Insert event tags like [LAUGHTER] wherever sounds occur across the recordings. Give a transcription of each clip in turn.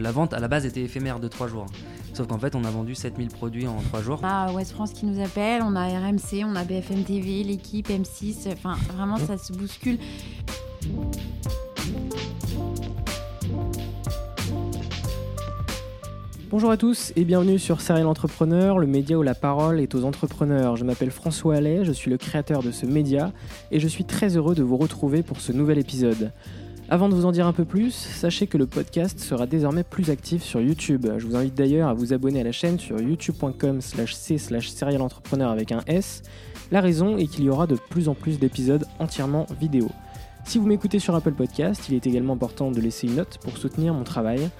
La vente à la base était éphémère de 3 jours. Sauf qu'en fait on a vendu 7000 produits en 3 jours. On a West France qui nous appelle, on a RMC, on a BFM TV, l'équipe, M6, enfin vraiment ça se bouscule. Bonjour à tous et bienvenue sur Serial Entrepreneur, le média où la parole est aux entrepreneurs. Je m'appelle François Allais, je suis le créateur de ce média et je suis très heureux de vous retrouver pour ce nouvel épisode. Avant de vous en dire un peu plus, sachez que le podcast sera désormais plus actif sur YouTube. Je vous invite d'ailleurs à vous abonner à la chaîne sur youtube.com slash c slash serialentrepreneur avec un S. La raison est qu'il y aura de plus en plus d'épisodes entièrement vidéo. Si vous m'écoutez sur Apple Podcast, il est également important de laisser une note pour soutenir mon travail.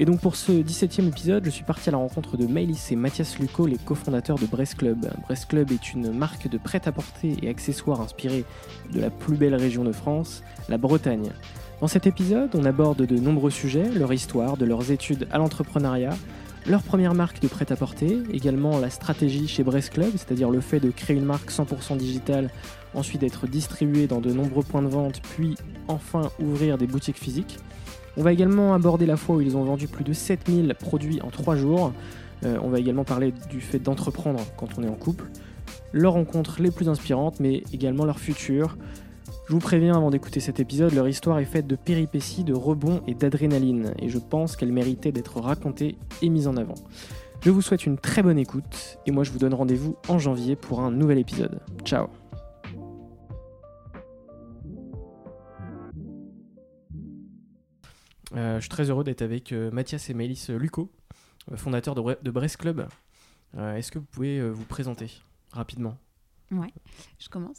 Et donc pour ce 17e épisode, je suis parti à la rencontre de Maëlys et Mathias Luco, les cofondateurs de Brest Club. Brest Club est une marque de prêt-à-porter et accessoires inspirée de la plus belle région de France, la Bretagne. Dans cet épisode, on aborde de nombreux sujets, leur histoire, de leurs études à l'entrepreneuriat, leur première marque de prêt-à-porter, également la stratégie chez Brest Club, c'est-à-dire le fait de créer une marque 100% digitale, ensuite d'être distribuée dans de nombreux points de vente, puis enfin ouvrir des boutiques physiques. On va également aborder la fois où ils ont vendu plus de 7000 produits en 3 jours. Euh, on va également parler du fait d'entreprendre quand on est en couple. Leurs rencontres les plus inspirantes, mais également leur futur. Je vous préviens avant d'écouter cet épisode, leur histoire est faite de péripéties, de rebonds et d'adrénaline, et je pense qu'elle méritait d'être racontée et mise en avant. Je vous souhaite une très bonne écoute, et moi je vous donne rendez-vous en janvier pour un nouvel épisode. Ciao je suis très heureux d'être avec euh, Mathias et Maëlys Luco, euh, fondateurs de, Bre- de Brest Club. Euh, Est-ce que vous pouvez euh, vous présenter rapidement? Ouais, je commence.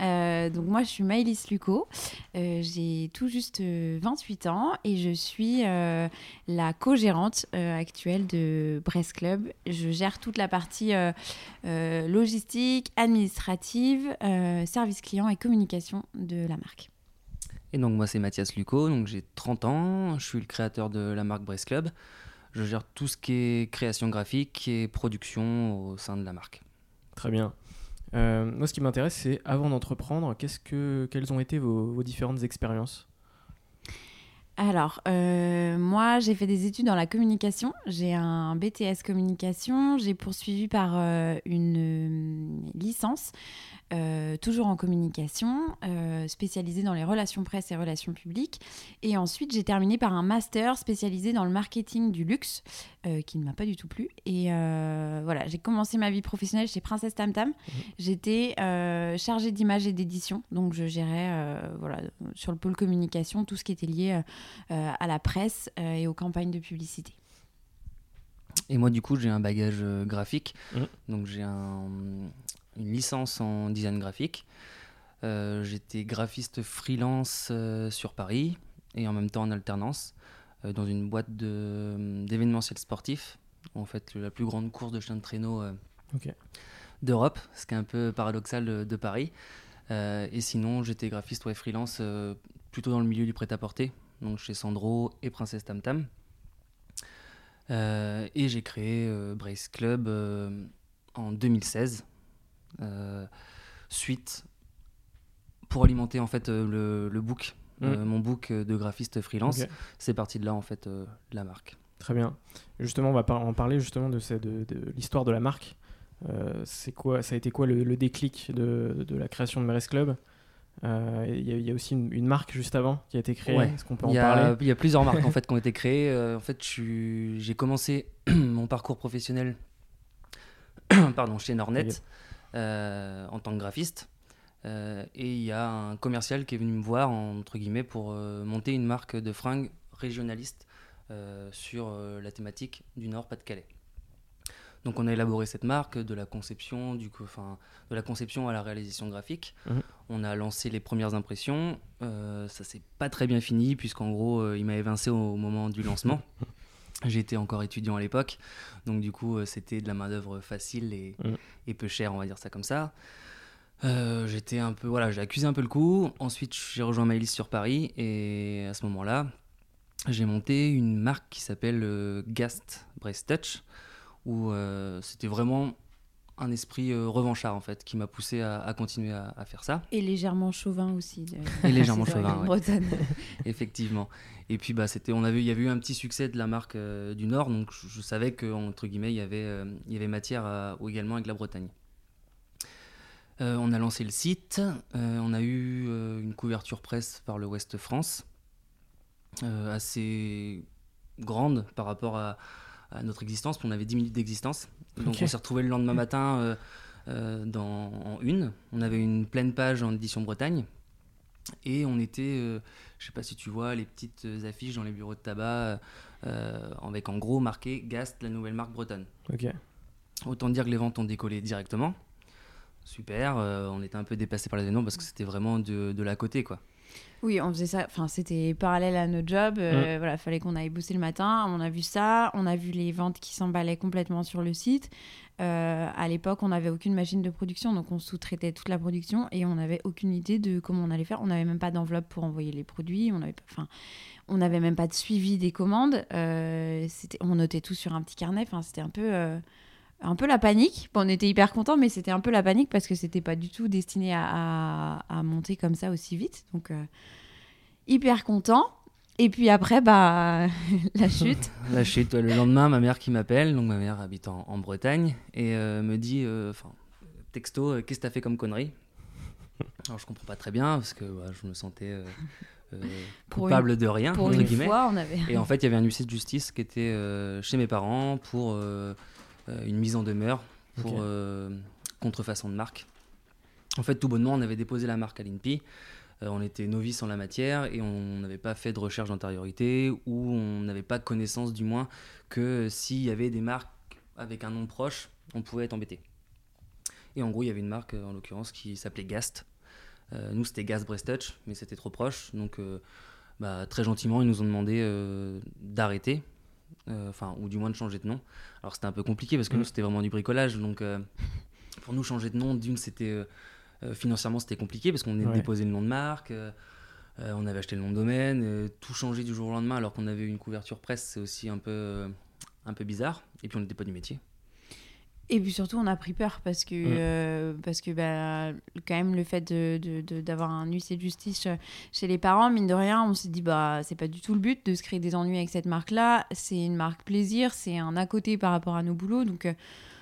Euh, donc moi je suis Maëlys Luco, Euh, j'ai tout juste euh, 28 ans et je suis euh, la co-gérante euh, actuelle de Brest Club. Je gère toute la partie euh, euh, logistique, administrative, euh, service client et communication de la marque. Et donc moi c'est Mathias Luco, donc j'ai 30 ans, je suis le créateur de la marque Brest Club. Je gère tout ce qui est création graphique et production au sein de la marque. Très bien. Euh, moi, ce qui m'intéresse, c'est avant d'entreprendre, qu'est-ce que, quelles ont été vos, vos différentes expériences? Alors, euh, moi, j'ai fait des études dans la communication. J'ai un BTS communication. J'ai poursuivi par euh, une euh, licence, euh, toujours en communication, euh, spécialisée dans les relations presse et relations publiques. Et ensuite, j'ai terminé par un master spécialisé dans le marketing du luxe, euh, qui ne m'a pas du tout plu. Et euh, voilà, j'ai commencé ma vie professionnelle chez Princesse Tam Tam. J'étais euh, chargée d'image et d'édition, donc je gérais euh, voilà, sur le pôle communication tout ce qui était lié à la presse euh, et aux campagnes de publicité. Et moi du coup j'ai un bagage graphique, Mhm. donc j'ai un- une licence en design graphique. Euh, J'étais graphiste freelance euh, sur Paris et en même temps en alternance euh, dans une boîte d'événementiel sportif. En fait la plus grande course de chien de traîneau d'Europe, ce qui est un peu paradoxal de, de Paris. Et sinon j'étais graphiste ouais, freelance plutôt dans le milieu du prêt-à-porter, donc chez Sandro et Princesse Tam Tam. Et j'ai créé Brace Club en 2016. Suite pour alimenter en fait le, le book, Mm. mon book de graphiste freelance. C'est parti de là en fait la marque. Très bien. Justement, on va en parler justement de, cette- de, de l'histoire de la marque. Euh, c'est quoi, ça a été quoi le, le déclic de, de la création de Meres Club? Euh, Il y, a- il y a aussi une, une marque juste avant qui a été créée. Ouais. Est-ce qu'on peut en Il y, parler? a, il y a plusieurs marques en [LAUGHS] fait qui ont été créées. Euh, en fait, j'ai commencé [CLEARS THROAT] mon parcours professionnel [CLEARS THROAT] pardon, chez Nornet. Euh, en tant que graphiste. Euh, et il y a un commercial qui est venu me voir entre guillemets pour euh, monter une marque de fringues régionaliste sur la thématique du Nord Pas-de-Calais. Donc on a élaboré cette marque de la conception, du coup, enfin, de la conception à la réalisation graphique. Mhm. On a lancé les premières impressions. Euh, ça s'est pas très bien fini puisqu'en gros euh, il m'a évincé au moment du lancement. [LAUGHS] J'étais encore étudiant à l'époque, donc du coup euh, c'était de la main d'œuvre facile et, Mhm. et peu chère, on va dire ça comme ça. Euh, j'étais un peu, voilà, j'ai accusé un peu le coup. Ensuite j'ai rejoint Maïlis sur Paris et à ce moment-là j'ai monté une marque qui s'appelle euh, Gast Brace Touch où euh, c'était vraiment un esprit euh, revanchard en fait qui m'a poussé à, à continuer à, à faire ça Et légèrement chauvin aussi. de- Et légèrement [LAUGHS] chauvin, ouais. bretonne. [LAUGHS] effectivement et puis bah c'était on avait il y avait eu un petit succès de la marque euh, du Nord donc je, je savais que entre guillemets il y avait euh, il y avait matière à- également avec la Bretagne on a lancé le site on a eu une couverture presse par le Ouest France assez grande par rapport à, à notre existence on avait 10 minutes d'existence donc on s'est retrouvé le lendemain matin euh, euh, dans, en une on avait une pleine page en édition Bretagne et on était euh, je sais pas si tu vois les petites affiches dans les bureaux de tabac avec en gros marqué Gast, la nouvelle marque bretonne. Ok. Autant dire que les ventes ont décollé directement. Super, on était un peu dépassé par les événements parce que c'était vraiment de, de la côté quoi. Oui, on faisait ça. Enfin, c'était parallèle à notre job. Mm. Euh, Voilà, fallait qu'on aille bosser le matin. On a vu ça. On a vu les ventes qui s'emballaient complètement sur le site. Euh, à l'époque, on n'avait aucune machine de production, donc on sous-traitait toute la production et on n'avait aucune idée de comment on allait faire. On n'avait même pas d'enveloppe pour envoyer les produits. On n'avait. Enfin, on n'avait même pas de suivi des commandes. Euh, c'était, on notait tout sur un petit carnet. Enfin, c'était un peu. Un peu la panique. Bon, on était hyper contents, mais c'était un peu la panique parce que c'était pas du tout destiné à, à- à monter comme ça aussi vite. Donc, euh, hyper content. Et puis après, bah, [LAUGHS] la chute. [LAUGHS] Chez toi, le lendemain, ma mère qui m'appelle, donc ma mère habite en, en Bretagne, et euh, me dit, euh, enfin, texto, qu'est-ce que t'as fait comme connerie? Alors je comprends pas très bien parce que je me sentais [LAUGHS] coupable de rien Pour entre une guillemets. fois, on avait. Et en fait, il y avait un huissier de justice qui était chez mes parents pour une mise en demeure pour euh, contrefaçon de marque. En fait, tout bonnement, on avait déposé la marque à l'INPI. Euh, on était novice en la matière et on n'avait pas fait de recherche d'antériorité ou on n'avait pas connaissance, du moins, que s'il y avait des marques avec un nom proche, on pouvait être embêté. Et en gros, il y avait une marque, euh, en l'occurrence, qui s'appelait Gast. Euh, nous, c'était Gast Breast Touch, mais c'était trop proche. Donc, euh, bah, très gentiment, ils nous ont demandé euh, d'arrêter, euh, enfin, ou du moins de changer de nom. Alors, c'était un peu compliqué parce que Mm. nous, c'était vraiment du bricolage. Donc, euh, pour nous, changer de nom, d'une, c'était euh, euh, financièrement, c'était compliqué parce qu'on Ouais. de déposer le nom de marque. euh, euh, on avait acheté le nom de domaine, euh, tout changé du jour au lendemain alors qu'on avait une couverture presse, c'est aussi un peu, euh, un peu bizarre. Et puis on n'était pas du métier. Et puis surtout, on a pris peur parce que, Mm. euh, parce que bah, quand même, le fait de- de- de- d'avoir un huissier de justice euh, chez les parents, mine de rien, on s'est dit, bah, c'est pas du tout le but de se créer des ennuis avec cette marque-là. C'est une marque plaisir, c'est un à côté par rapport à nos boulots. Donc, euh,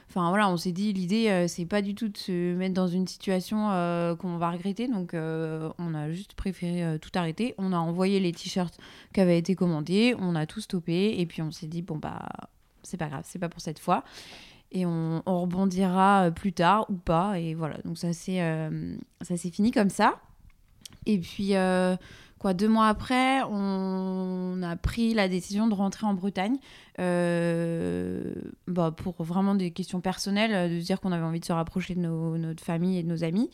enfin voilà, on s'est dit, l'idée, euh, c'est pas du tout de se mettre dans une situation qu'on va regretter. Donc, on a juste préféré tout arrêter. On a envoyé les t-shirts qui avaient été commandés, on a tout stoppé. Et puis, on s'est dit, bon, bah, c'est pas grave, c'est pas pour cette fois et on, on rebondira euh, plus tard ou pas. Et voilà. Donc ça c'est euh, s'est fini comme ça. Et puis euh, quoi deux mois après on a pris la décision de rentrer en Bretagne euh, bah, pour vraiment des questions personnelles de se dire qu'on avait envie de se rapprocher de notre famille et de nos amis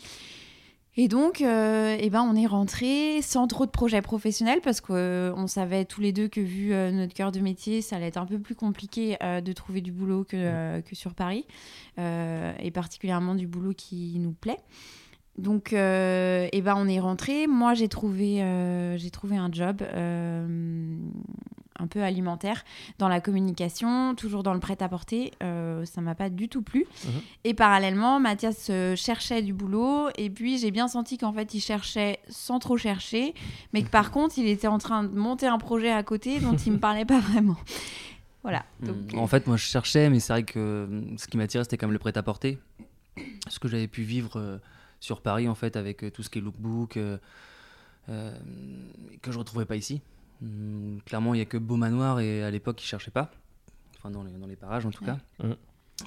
et donc, euh, eh ben, on est rentré sans trop de projets professionnels parce qu'on savait tous les deux que vu euh, notre cœur de métier, ça allait être un peu plus compliqué euh, de trouver du boulot que, euh, que sur Paris, euh, et particulièrement du boulot qui nous plaît. Donc, euh, eh ben, on est rentré. Moi, j'ai trouvé, euh, j'ai trouvé un job euh, un peu alimentaire dans la communication, toujours dans le prêt-à-porter. Euh, ça m'a pas du tout plu. Mhm. Et parallèlement, Mathias euh, cherchait du boulot. Et puis, j'ai bien senti qu'en fait, il cherchait sans trop chercher. Mais que par [LAUGHS] contre, il était en train de monter un projet à côté dont il me parlait pas vraiment. Voilà. Donc, Mm. En fait, moi, je cherchais, mais c'est vrai que euh, ce qui m'attirait, c'était quand même le prêt-à-porter. Ce que j'avais pu vivre euh, sur Paris, en fait, avec euh, tout ce qui est lookbook, euh, euh, que je retrouvais pas ici. Mm, clairement, il y a que Beau Manoir, et à l'époque, ils cherchaient pas. Enfin, dans les, dans les parages, en tout Ouais. cas. Mm. Donc,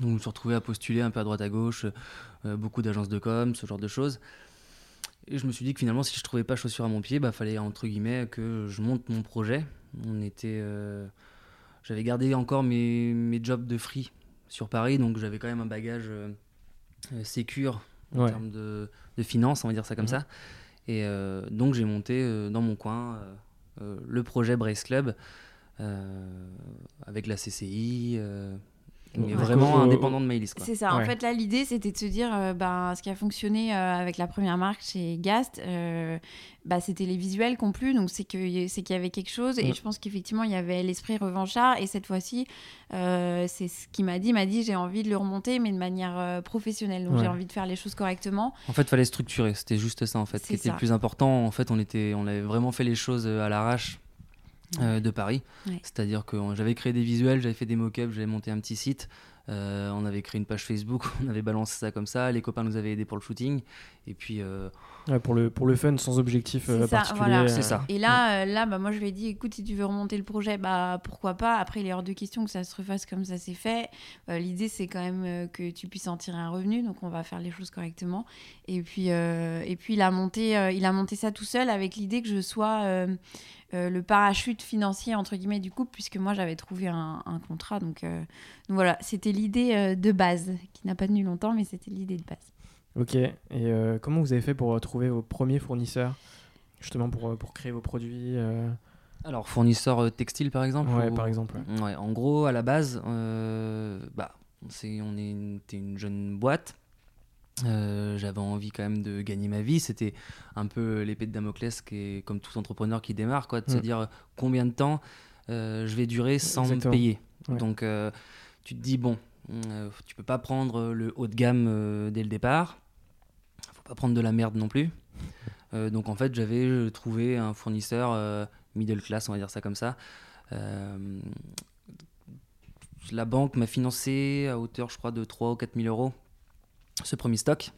je me suis retrouvé à postuler un peu à droite à gauche, euh, beaucoup d'agences de com, ce genre de choses. Et je me suis dit que finalement, si je trouvais pas chaussure à mon pied, bah fallait entre guillemets que je monte mon projet. On était, euh, j'avais gardé encore mes, mes jobs de free sur Paris, donc j'avais quand même un bagage euh, euh, sécure en Ouais. termes de, de finances, on va dire ça comme Mhm. ça. Et donc j'ai monté dans mon coin le projet Brace Club euh, avec la CCI, euh, mais vraiment indépendant de. Quoi. C'est ça. En fait, là, l'idée, c'était de se dire, euh, ben, ce qui a fonctionné euh, avec la première marque chez Gast, euh, bah, c'était les visuels qui ont plu. Donc, c'est que- c'est qu'il y avait quelque chose. Et Mm. je pense qu'effectivement, il y avait l'esprit revanchard. Et cette fois-ci, euh, c'est ce qu'il m'a dit. Il m'a dit, j'ai envie de le remonter, mais de manière euh, professionnelle. Donc, Ouais. j'ai envie de faire les choses correctement. En fait, fallait structurer. C'était juste ça en fait qui était le plus important. En fait, on était, on avait vraiment fait les choses à l'arrache euh, de Paris. Ouais. C'est-à-dire que j'avais créé des visuels, j'avais fait des mock-ups, j'avais monté un petit site. euh, on avait créé une page Facebook, [LAUGHS] on avait balancé ça comme ça. Les copains nous avaient aidés pour le shooting. Et puis, euh, Ouais, pour, le, pour le fun, sans objectif euh, C'est ça, particulier. voilà. C'est ça. Et là, là bah, moi, je lui ai dit, écoute, si tu veux remonter le projet, bah, pourquoi pas? Après, il est hors de question que ça se refasse comme ça s'est fait. Euh, L'idée, c'est quand même que tu puisses en tirer un revenu. Donc, on va faire les choses correctement. Et puis, euh, et puis il, a monté, euh, il a monté ça tout seul avec l'idée que je sois euh, le parachute financier, entre guillemets, du couple, puisque moi, j'avais trouvé un, un contrat. Donc, euh, donc voilà, c'était l'idée euh, de base, qui n'a pas tenu longtemps, mais c'était l'idée de base. Ok. Et euh, comment vous avez fait pour euh, trouver vos premiers fournisseurs Justement pour, pour créer vos produits euh, alors fournisseur euh, textile par exemple. Ouais, ou- par exemple. ouais. Ouais, en gros, à la base, euh, bah, on est une jeune boîte. Euh, j'avais envie quand même de gagner ma vie. C'était un peu l'épée de Damoclès, qui est comme tout entrepreneur qui démarre, quoi, de se Mm. dire combien de temps euh, je vais durer sans Exactement. me payer? Ouais. Donc, euh, tu te dis bon, euh, tu peux pas prendre le haut de gamme euh, dès le départ. Faut pas prendre de la merde non plus. [LAUGHS] Euh, donc en fait, j'avais euh, trouvé un fournisseur euh, middle class, on va dire ça comme ça. Euh, la banque m'a financé à hauteur, je crois, de 3 ou 4 000 euros ce premier stock.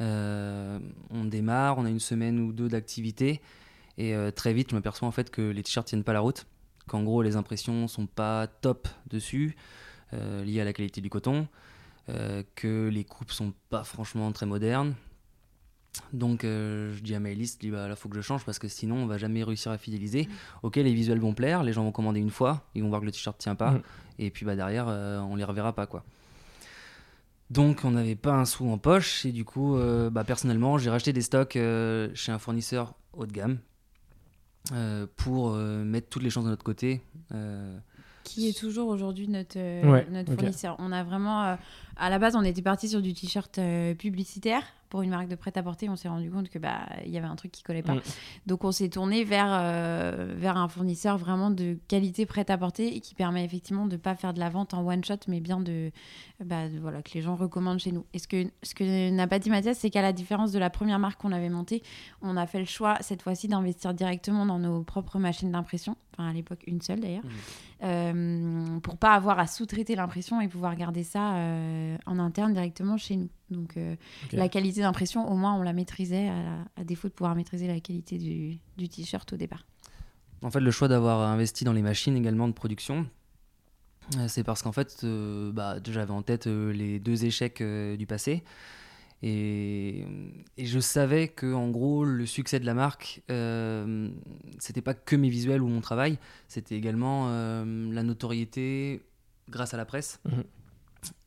Euh, on démarre, on a une semaine ou deux d'activité et euh, très vite, je m'aperçois en fait que les t-shirts tiennent pas la route, qu'en gros les impressions sont pas top dessus, euh, liées à la qualité du coton, que les coupes sont pas franchement très modernes. Donc je dis à Maëlys, je dis bah là faut que je change parce que sinon on va jamais réussir à fidéliser. Ok, les visuels vont plaire, les gens vont commander une fois, ils vont voir que le t-shirt tient pas, Mm. et puis bah derrière on les reverra pas quoi. Donc on n'avait pas un sou en poche et du coup euh, bah, personnellement j'ai racheté des stocks euh, chez un fournisseur haut de gamme euh, pour euh, mettre toutes les chances de notre côté. Euh, qui est toujours aujourd'hui notre, euh, Ouais, notre ok. fournisseur. On a vraiment, euh, à la base, on était parti sur du t-shirt euh, publicitaire pour une marque de prêt-à-porter. On s'est rendu compte que bah il y avait un truc qui collait pas. Mm. Donc on s'est tourné vers euh, vers un fournisseur vraiment de qualité prêt-à-porter et qui permet effectivement de pas faire de la vente en one shot, mais bien de, bah, de- voilà que les gens recommandent chez nous. Et ce que ce que n'a pas dit Mathias, c'est qu'à la différence de la première marque qu'on avait montée, on a fait le choix cette fois-ci d'investir directement dans nos propres machines d'impression. Enfin à l'époque une seule d'ailleurs euh, pour pas avoir à sous-traiter l'impression et pouvoir garder ça euh, en interne directement chez nous. Donc euh, la qualité d'impression, au moins on la maîtrisait à, à défaut de pouvoir maîtriser la qualité du, du t-shirt au départ. En fait, le choix d'avoir investi dans les machines également de production, euh, c'est parce qu'en fait, euh, bah, j'avais en tête euh, les deux échecs euh, du passé. Et, et je savais que en gros, le succès de la marque, euh, c'était pas que mes visuels ou mon travail, c'était également euh, la notoriété grâce à la presse. Mhm.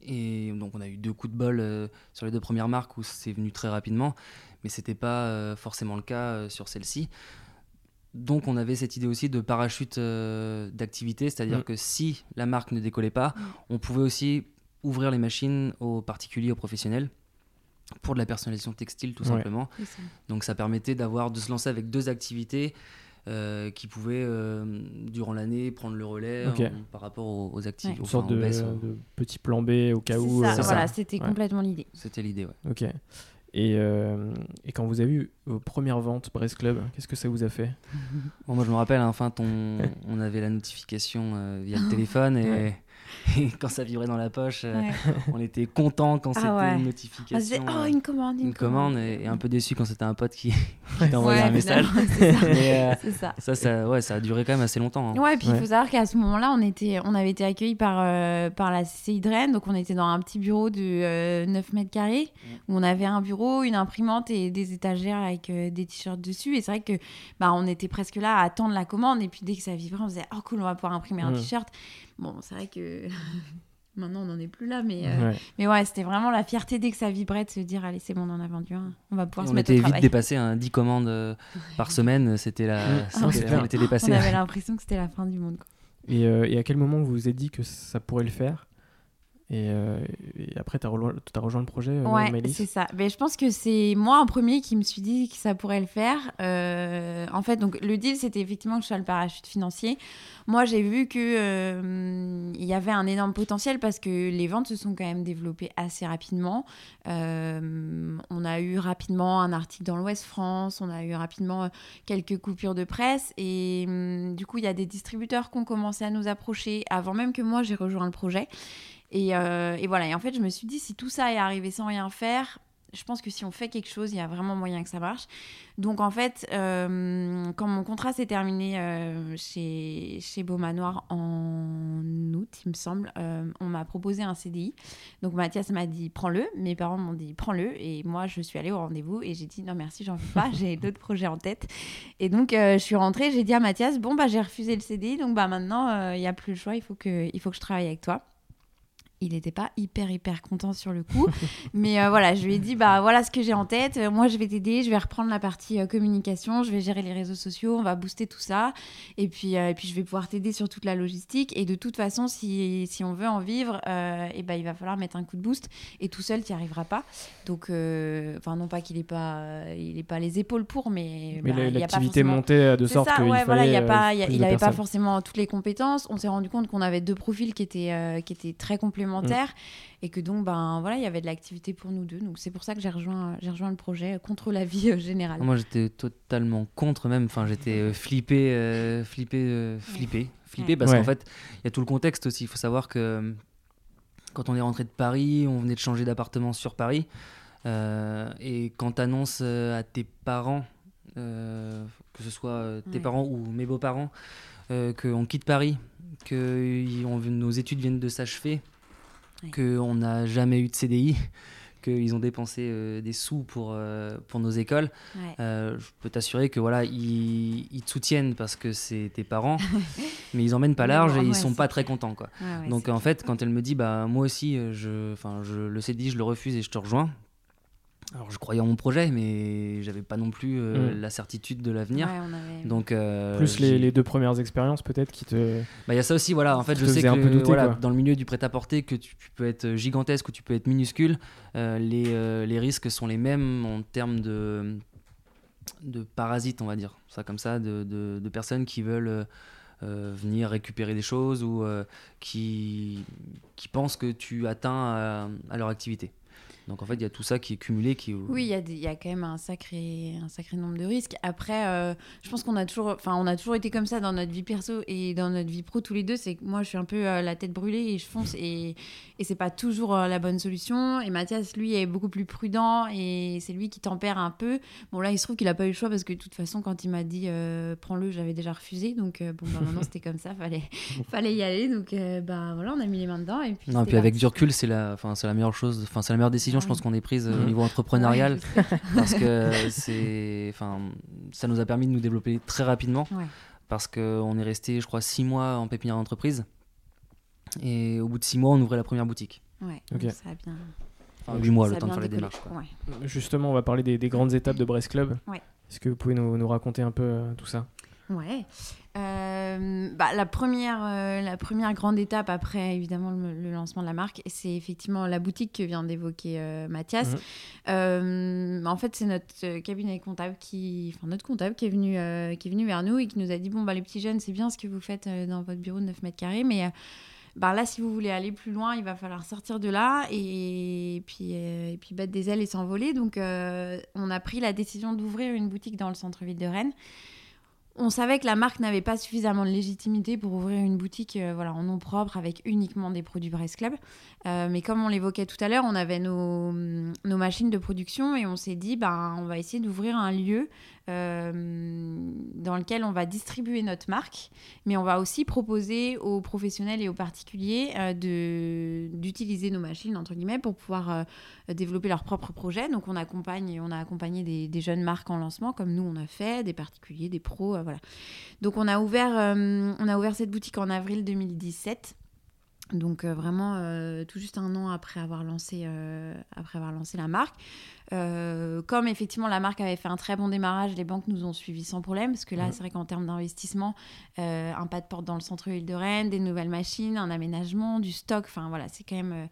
Et donc, on a eu deux coups de bol euh, sur les deux premières marques où c'est venu très rapidement, mais c'était pas euh, forcément le cas euh, sur celle-ci. Donc on avait cette idée aussi de parachute euh, d'activité, c'est-à-dire Mm. que si la marque ne décollait pas, Mm. on pouvait aussi ouvrir les machines aux particuliers, aux professionnels, pour de la personnalisation textile tout Ouais. simplement. Donc ça permettait d'avoir de se lancer avec deux activités euh, qui pouvaient, euh, durant l'année, prendre le relais en- par rapport aux, aux actifs. Une enfin, sorte de, euh. de petit plan B au cas où. ça, euh, voilà, c'était Ouais. complètement l'idée. C'était l'idée, ouais. Ok. Et, euh, et quand vous avez eu vos premières ventes Brest Club, qu'est-ce que ça vous a fait? Bon, moi, je me rappelle, hein, enfin, on, on avait la notification euh, via le [LAUGHS] téléphone et, Ouais. Et [LAUGHS] quand ça vibrait dans la poche, euh, Ouais. on était content quand Ah c'était ouais. une On se notification. disait, oh, une commande, une, une commande et, et un peu déçu quand c'était un pote qui, [LAUGHS] qui t'envoyait Ouais, un message. c'est ça. Mais, euh, [LAUGHS] ça. ça, ça, ouais, ça a duré quand même assez longtemps. hein. Ouais, puis il faut savoir qu'à ce moment-là, on, était, on avait été accueillis par, euh, par la CCI de Rennes. Donc, on était dans un petit bureau de euh, 9 mètres carrés où on avait un bureau, une imprimante et des étagères avec euh, des t-shirts dessus. Et c'est vrai que bah, on était presque là à attendre la commande. Et puis, dès que ça vibrait, on se disait, oh cool, on va pouvoir imprimer un t-shirt. Bon, c'est vrai que [LAUGHS] maintenant, on n'en est plus là. Mais, euh, Ouais. mais ouais, c'était vraiment la fierté dès que ça vibrait de se dire, allez, c'est bon, on en a vendu un. On va pouvoir se on mettre au était vite travail. dépassé, hein, 10 commandes euh, par semaine, c'était la, Ah, on était On dépassé. avait l'impression que c'était la fin du monde. quoi. Et, euh, et à quel moment vous vous êtes dit que ça pourrait le faire? Et, euh, et après, tu as, rejoint le projet, euh, Ouais, c'est ça. Mais je pense que c'est moi en premier qui me suis dit que ça pourrait le faire. Euh, en fait, donc le deal, c'était effectivement que je sois le parachute financier. Moi, j'ai vu que euh, il y avait un énorme potentiel parce que les ventes se sont quand même développées assez rapidement. On a eu rapidement un article dans l'Ouest France, on a eu rapidement quelques coupures de presse et hum, du coup, il y a des distributeurs qui ont commencé à nous approcher avant même que moi j'ai rejoint le projet. Et, euh, et voilà, et en fait, je me suis dit, si tout ça est arrivé sans rien faire, je pense que si on fait quelque chose, il y a vraiment moyen que ça marche. Donc en fait, euh, quand mon contrat s'est terminé euh, chez, chez Beau Manoir en août, il me semble, euh, on m'a proposé un CDI. Donc Mathias m'a dit, prends-le. Mes parents m'ont dit, prends-le. Et moi, je suis allée au rendez-vous et j'ai dit, non merci, j'en veux pas, [LAUGHS] j'ai d'autres projets en tête. Et donc, je suis rentrée, j'ai dit à Mathias, bon, bah j'ai refusé le CDI, donc bah maintenant, il n'y a plus le choix, il faut que, il faut que je travaille avec toi il n'était pas hyper hyper content sur le coup. [LAUGHS] Mais euh, voilà je lui ai dit bah voilà ce que j'ai en tête. Euh, moi je vais t'aider je vais reprendre la partie euh, communication je vais gérer les réseaux sociaux on va booster tout ça. Et puis euh, et puis je vais pouvoir t'aider sur toute la logistique. Et de toute façon si, si on veut en vivre et ben il va falloir mettre un coup de boost. Et tout seul tu n'y arriveras pas. Donc enfin non pas qu'il ait pas il ait pas les épaules pour mais, Mais bah, l'activité forcément- montait de sorte qu'il ouais, voilà, il euh, pas, y a- il avait pas forcément toutes les compétences. On s'est rendu compte qu'on avait deux profils qui étaient, qui étaient très complémentaires Mm. et que donc, ben voilà, il y avait de l'activité pour nous deux. Donc c'est pour ça que j'ai rejoint, j'ai rejoint le projet euh, contre la vie euh, générale. Moi, j'étais totalement contre même. Enfin, j'étais euh, flippé, euh, flippé, euh, flippé, flippé Ouais. parce Ouais. qu'en fait, il y a tout le contexte aussi. Il faut savoir que quand on est rentré de Paris, on venait de changer d'appartement sur Paris. euh, et quand tu annonces à tes parents, euh, que ce soit tes Ouais. parents ou mes beaux-parents, euh, qu'on quitte Paris, que on- nos études viennent de s'achever, Ouais. qu'on n'a jamais eu de CDI, [LAUGHS] qu'ils ont dépensé euh, des sous pour, euh, pour nos écoles. Ouais. Euh, je peux t'assurer que voilà, ils, ils te soutiennent parce que c'est tes parents, [LAUGHS] mais ils emmènent pas large et ils sont pas très contents quoi. Donc en fait, quand elle me dit bah moi aussi, je, je le CDI, je le refuse et je te rejoins. Alors je croyais en mon projet, mais j'avais pas non plus euh, Mm. la certitude de l'avenir. Ouais, on avait- Donc euh, Plus les, deux premières expériences peut-être qui te... bah, il y a ça aussi, voilà. En fait, je sais que douter, voilà, dans le milieu du prêt-à-porter, que tu, tu peux être gigantesque ou tu peux être minuscule, euh, les, euh, les risques sont les mêmes en termes de, de parasites, on va dire. Ça comme ça, de, de- de personnes qui veulent venir récupérer des choses ou euh, qui, qui pensent que tu atteins à, à leur activité. Donc en fait, il y a tout ça qui est cumulé. Qui, Oui, il y, a des- il y a quand même un sacré, un sacré nombre de risques. Après, euh, je pense qu'on a toujours, enfin, on a toujours été comme ça dans notre vie perso et dans notre vie pro tous les deux. C'est que moi, je suis un peu euh, la tête brûlée et je fonce et, et c'est pas toujours euh, la bonne solution. Et Mathias, lui, est beaucoup plus prudent et c'est lui qui tempère un peu. Bon, là, il se trouve qu'il a pas eu le choix parce que de toute façon, quand il m'a dit prends-le, j'avais déjà refusé. Donc, bon, bah, [LAUGHS] maintenant, c'était comme ça, fallait, fallait y aller. Donc, bah voilà, on a mis les mains dedans et puis. non, c'était puis avec parti. du recul, c'est la, la meilleure chose, enfin, c'est la meilleure décision, Je pense oui. qu'on ait prise euh, au niveau entrepreneurial. Ouais, [LAUGHS] parce que c'est enfin ça nous a permis de nous développer très rapidement Ouais. parce qu'on est resté je crois six mois en pépinière d'entreprise et au bout de six mois on ouvrait la première boutique Ouais, ça a bien. enfin huit mois ça le temps de faire les démarches quoi. Ouais. Justement, on va parler des, des grandes étapes de Brest Club. Ouais. Est-ce que vous pouvez nous, nous raconter un peu euh, tout ça? Ouais. Euh, bah, la, première, euh, la première grande étape après, évidemment, le, lancement de la marque, c'est effectivement la boutique que vient d'évoquer euh, Mathias. Mhm. en fait, c'est notre cabinet comptable qui, enfin, notre comptable qui est, venu, qui est venu vers nous et qui nous a dit, bon, bah, les petits jeunes, c'est bien ce que vous faites dans votre bureau de 9 mètres carrés, mais... Bah là, si vous voulez aller plus loin, il va falloir sortir de là et, puis, et puis battre des ailes et s'envoler. Donc, on a pris la décision d'ouvrir une boutique dans le centre-ville de Rennes on savait que la marque n'avait pas suffisamment de légitimité pour ouvrir une boutique euh, voilà, en nom propre avec uniquement des produits Brest Club. Euh, mais comme on l'évoquait tout à l'heure, on avait nos, machines de production et on s'est dit, ben, on va essayer d'ouvrir un lieu euh, dans lequel on va distribuer notre marque, mais on va aussi proposer aux professionnels et aux particuliers euh, d'utiliser nos machines, entre guillemets, pour pouvoir euh, développer leurs propres projets. Donc on accompagne, on a accompagné des, des, jeunes marques en lancement, comme nous on a fait, des particuliers, des pros, voilà. Donc on a, ouvert, on a ouvert cette boutique en avril 2017. Donc vraiment tout juste un an après avoir lancé, après avoir lancé la marque. Euh, comme effectivement la marque avait fait un très bon démarrage, les banques nous ont suivis sans problème, parce que là, c'est vrai qu'en termes d'investissement, euh, un pas de porte dans le centre-ville de Rennes, des nouvelles machines, un aménagement, du stock, enfin voilà, c'est quand même... Euh,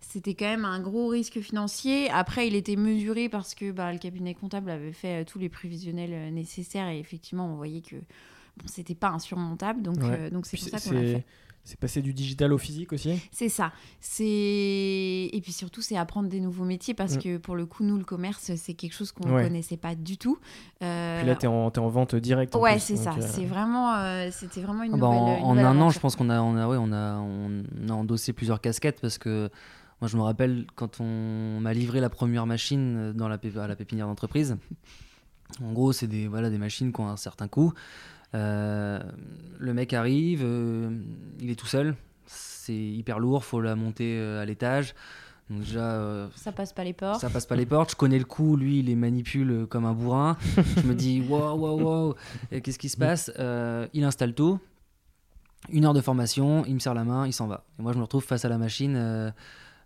c'était quand même un gros risque financier. Après, il était mesuré parce que bah, le cabinet comptable avait fait tous les prévisionnels nécessaires et effectivement, on voyait que bon, c'était pas insurmontable. Donc, donc c'est pour ça qu'on l'a fait. C'est passer du digital au physique aussi C'est ça. C'est Et puis surtout, c'est apprendre des nouveaux métiers parce mm. que pour le coup, nous, le commerce, c'est quelque chose qu'on ne connaissait pas du tout. Euh... Puis là, tu es, en vente directe. Ouais, c'est ça. Euh, c'est vraiment, euh, c'était vraiment une, ah bah, nouvelle. En, un an, je pense qu'on a, on a, ouais, on a, on a endossé plusieurs casquettes parce que moi, je me rappelle quand on m'a livré la première machine dans la, à la pépinière d'entreprise. En gros, c'est des, voilà, des machines qui ont un certain coût. Euh, le mec arrive, euh, il est tout seul, c'est hyper lourd, faut la monter euh, à l'étage. Donc déjà, ça passe pas les portes. Ça passe pas les portes. Je connais le coup, lui, il les manipule comme un bourrin. [LAUGHS] je me dis, waouh, waouh, waouh, qu'est-ce qui se passe? Il installe tout. Une heure de formation, il me serre la main, il s'en va. Et moi, je me retrouve face à la machine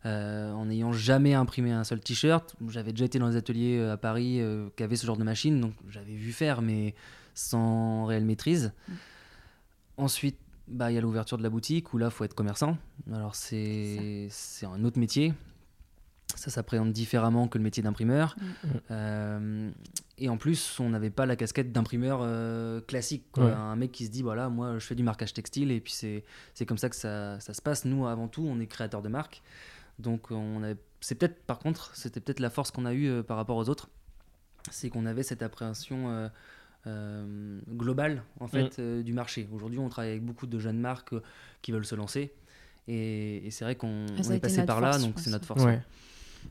en n'ayant jamais imprimé un seul t-shirt. J'avais déjà été dans des ateliers à Paris qui avaient ce genre de machine, donc j'avais vu faire, mais sans réelle maîtrise. Mm. Ensuite, bah, il y a l'ouverture de la boutique où là, il faut être commerçant. Alors, c'est un autre métier. Ça s'appréhende différemment que le métier d'imprimeur. Mm. Euh, et en plus, on n'avait pas la casquette d'imprimeur euh, classique. Un mec qui se dit, voilà, moi, je fais du marquage textile et puis c'est comme ça que ça, ça, se passe. Nous, avant tout, on est créateur de marque. Donc, on c'est peut-être, par contre, c'était peut-être la force qu'on a eue euh, par rapport aux autres. C'est qu'on avait cette appréhension euh, global en fait mm. euh, du marché. Aujourd'hui, on travaille avec beaucoup de jeunes marques euh, qui veulent se lancer et, c'est vrai qu'on ah, est passé par là, donc c'est notre force.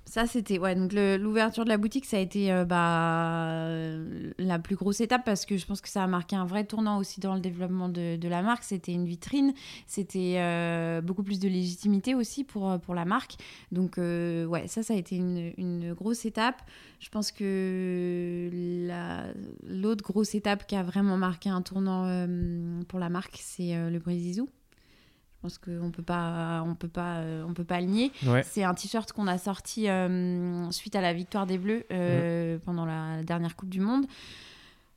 Ça, c'était. Ouais, donc l'ouverture de la boutique, ça a été euh, bah, la plus grosse étape parce que je pense que ça a marqué un vrai tournant aussi dans le développement de, de la marque. C'était une vitrine, c'était euh, beaucoup plus de légitimité aussi pour, euh, pour la marque. Donc, ouais, ça, ça a été une, une, grosse étape. Je pense que l'autre grosse étape qui a vraiment marqué un tournant pour la marque, c'est le Brésilou. Pense qu'on peut pas, on peut pas, euh, on peut pas aligner. C'est un t-shirt qu'on a sorti euh, suite à la victoire des Bleus euh, pendant la dernière Coupe du Monde,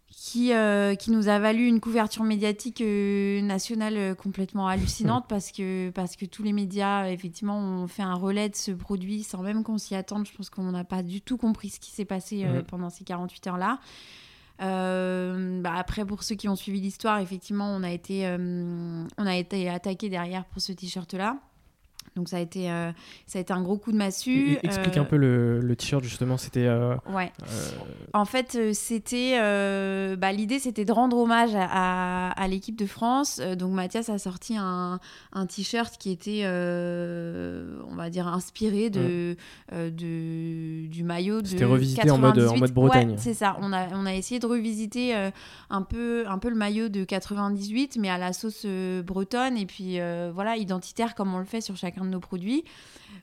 qui, qui nous a valu une couverture médiatique nationale complètement hallucinante parce que parce que tous les médias effectivement ont fait un relais de ce produit sans même qu'on s'y attende. Je pense qu'on n'a pas du tout compris ce qui s'est passé pendant ces 48 heures là. Euh, bah après, pour ceux qui ont suivi l'histoire, effectivement, on a été, euh, on a été attaqué derrière pour ce t-shirt-là. Donc ça a été, euh, ça a été un gros coup de massue. explique un peu le, le t-shirt justement. C'était. ouais. En fait, c'était. bah, L'idée, c'était de rendre hommage à, à, l'équipe de France. donc Mathias a sorti un, un t-shirt qui était, on va dire, inspiré de, de du maillot de. C'était revisité en mode, en mode Bretagne. c'est ça. On a, on a essayé de revisiter un peu, un peu le maillot de 98, mais à la sauce bretonne et puis voilà identitaire comme on le fait sur chacun de nos produits.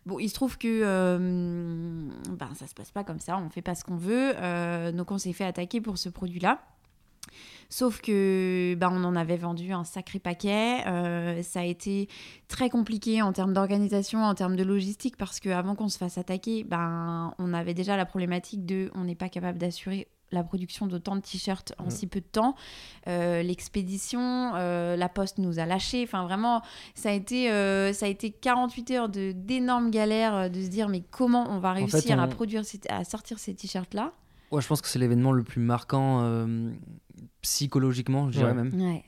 Bon, il se trouve que euh, ben, ça se passe pas comme ça, on fait pas ce qu'on veut. Euh, donc on s'est fait attaquer pour ce produit-là. Sauf que ben, on en avait vendu un sacré paquet. Euh, ça a été très compliqué en termes d'organisation, en termes de logistique, parce qu'avant qu'on se fasse attaquer, ben, on avait déjà la problématique de on n'est pas capable d'assurer la production d'autant de t-shirts en Mm. si peu de temps. Euh, L'expédition, euh, la poste nous a lâchés. Enfin, vraiment, ça a été, euh, ça a été 48 heures de- d'énormes galères de se dire mais comment on va fait, réussir à produire, à sortir ces t-shirts-là? Ouais, je pense que c'est l'événement le plus marquant euh, psychologiquement, je dirais Ouais. même. Ouais.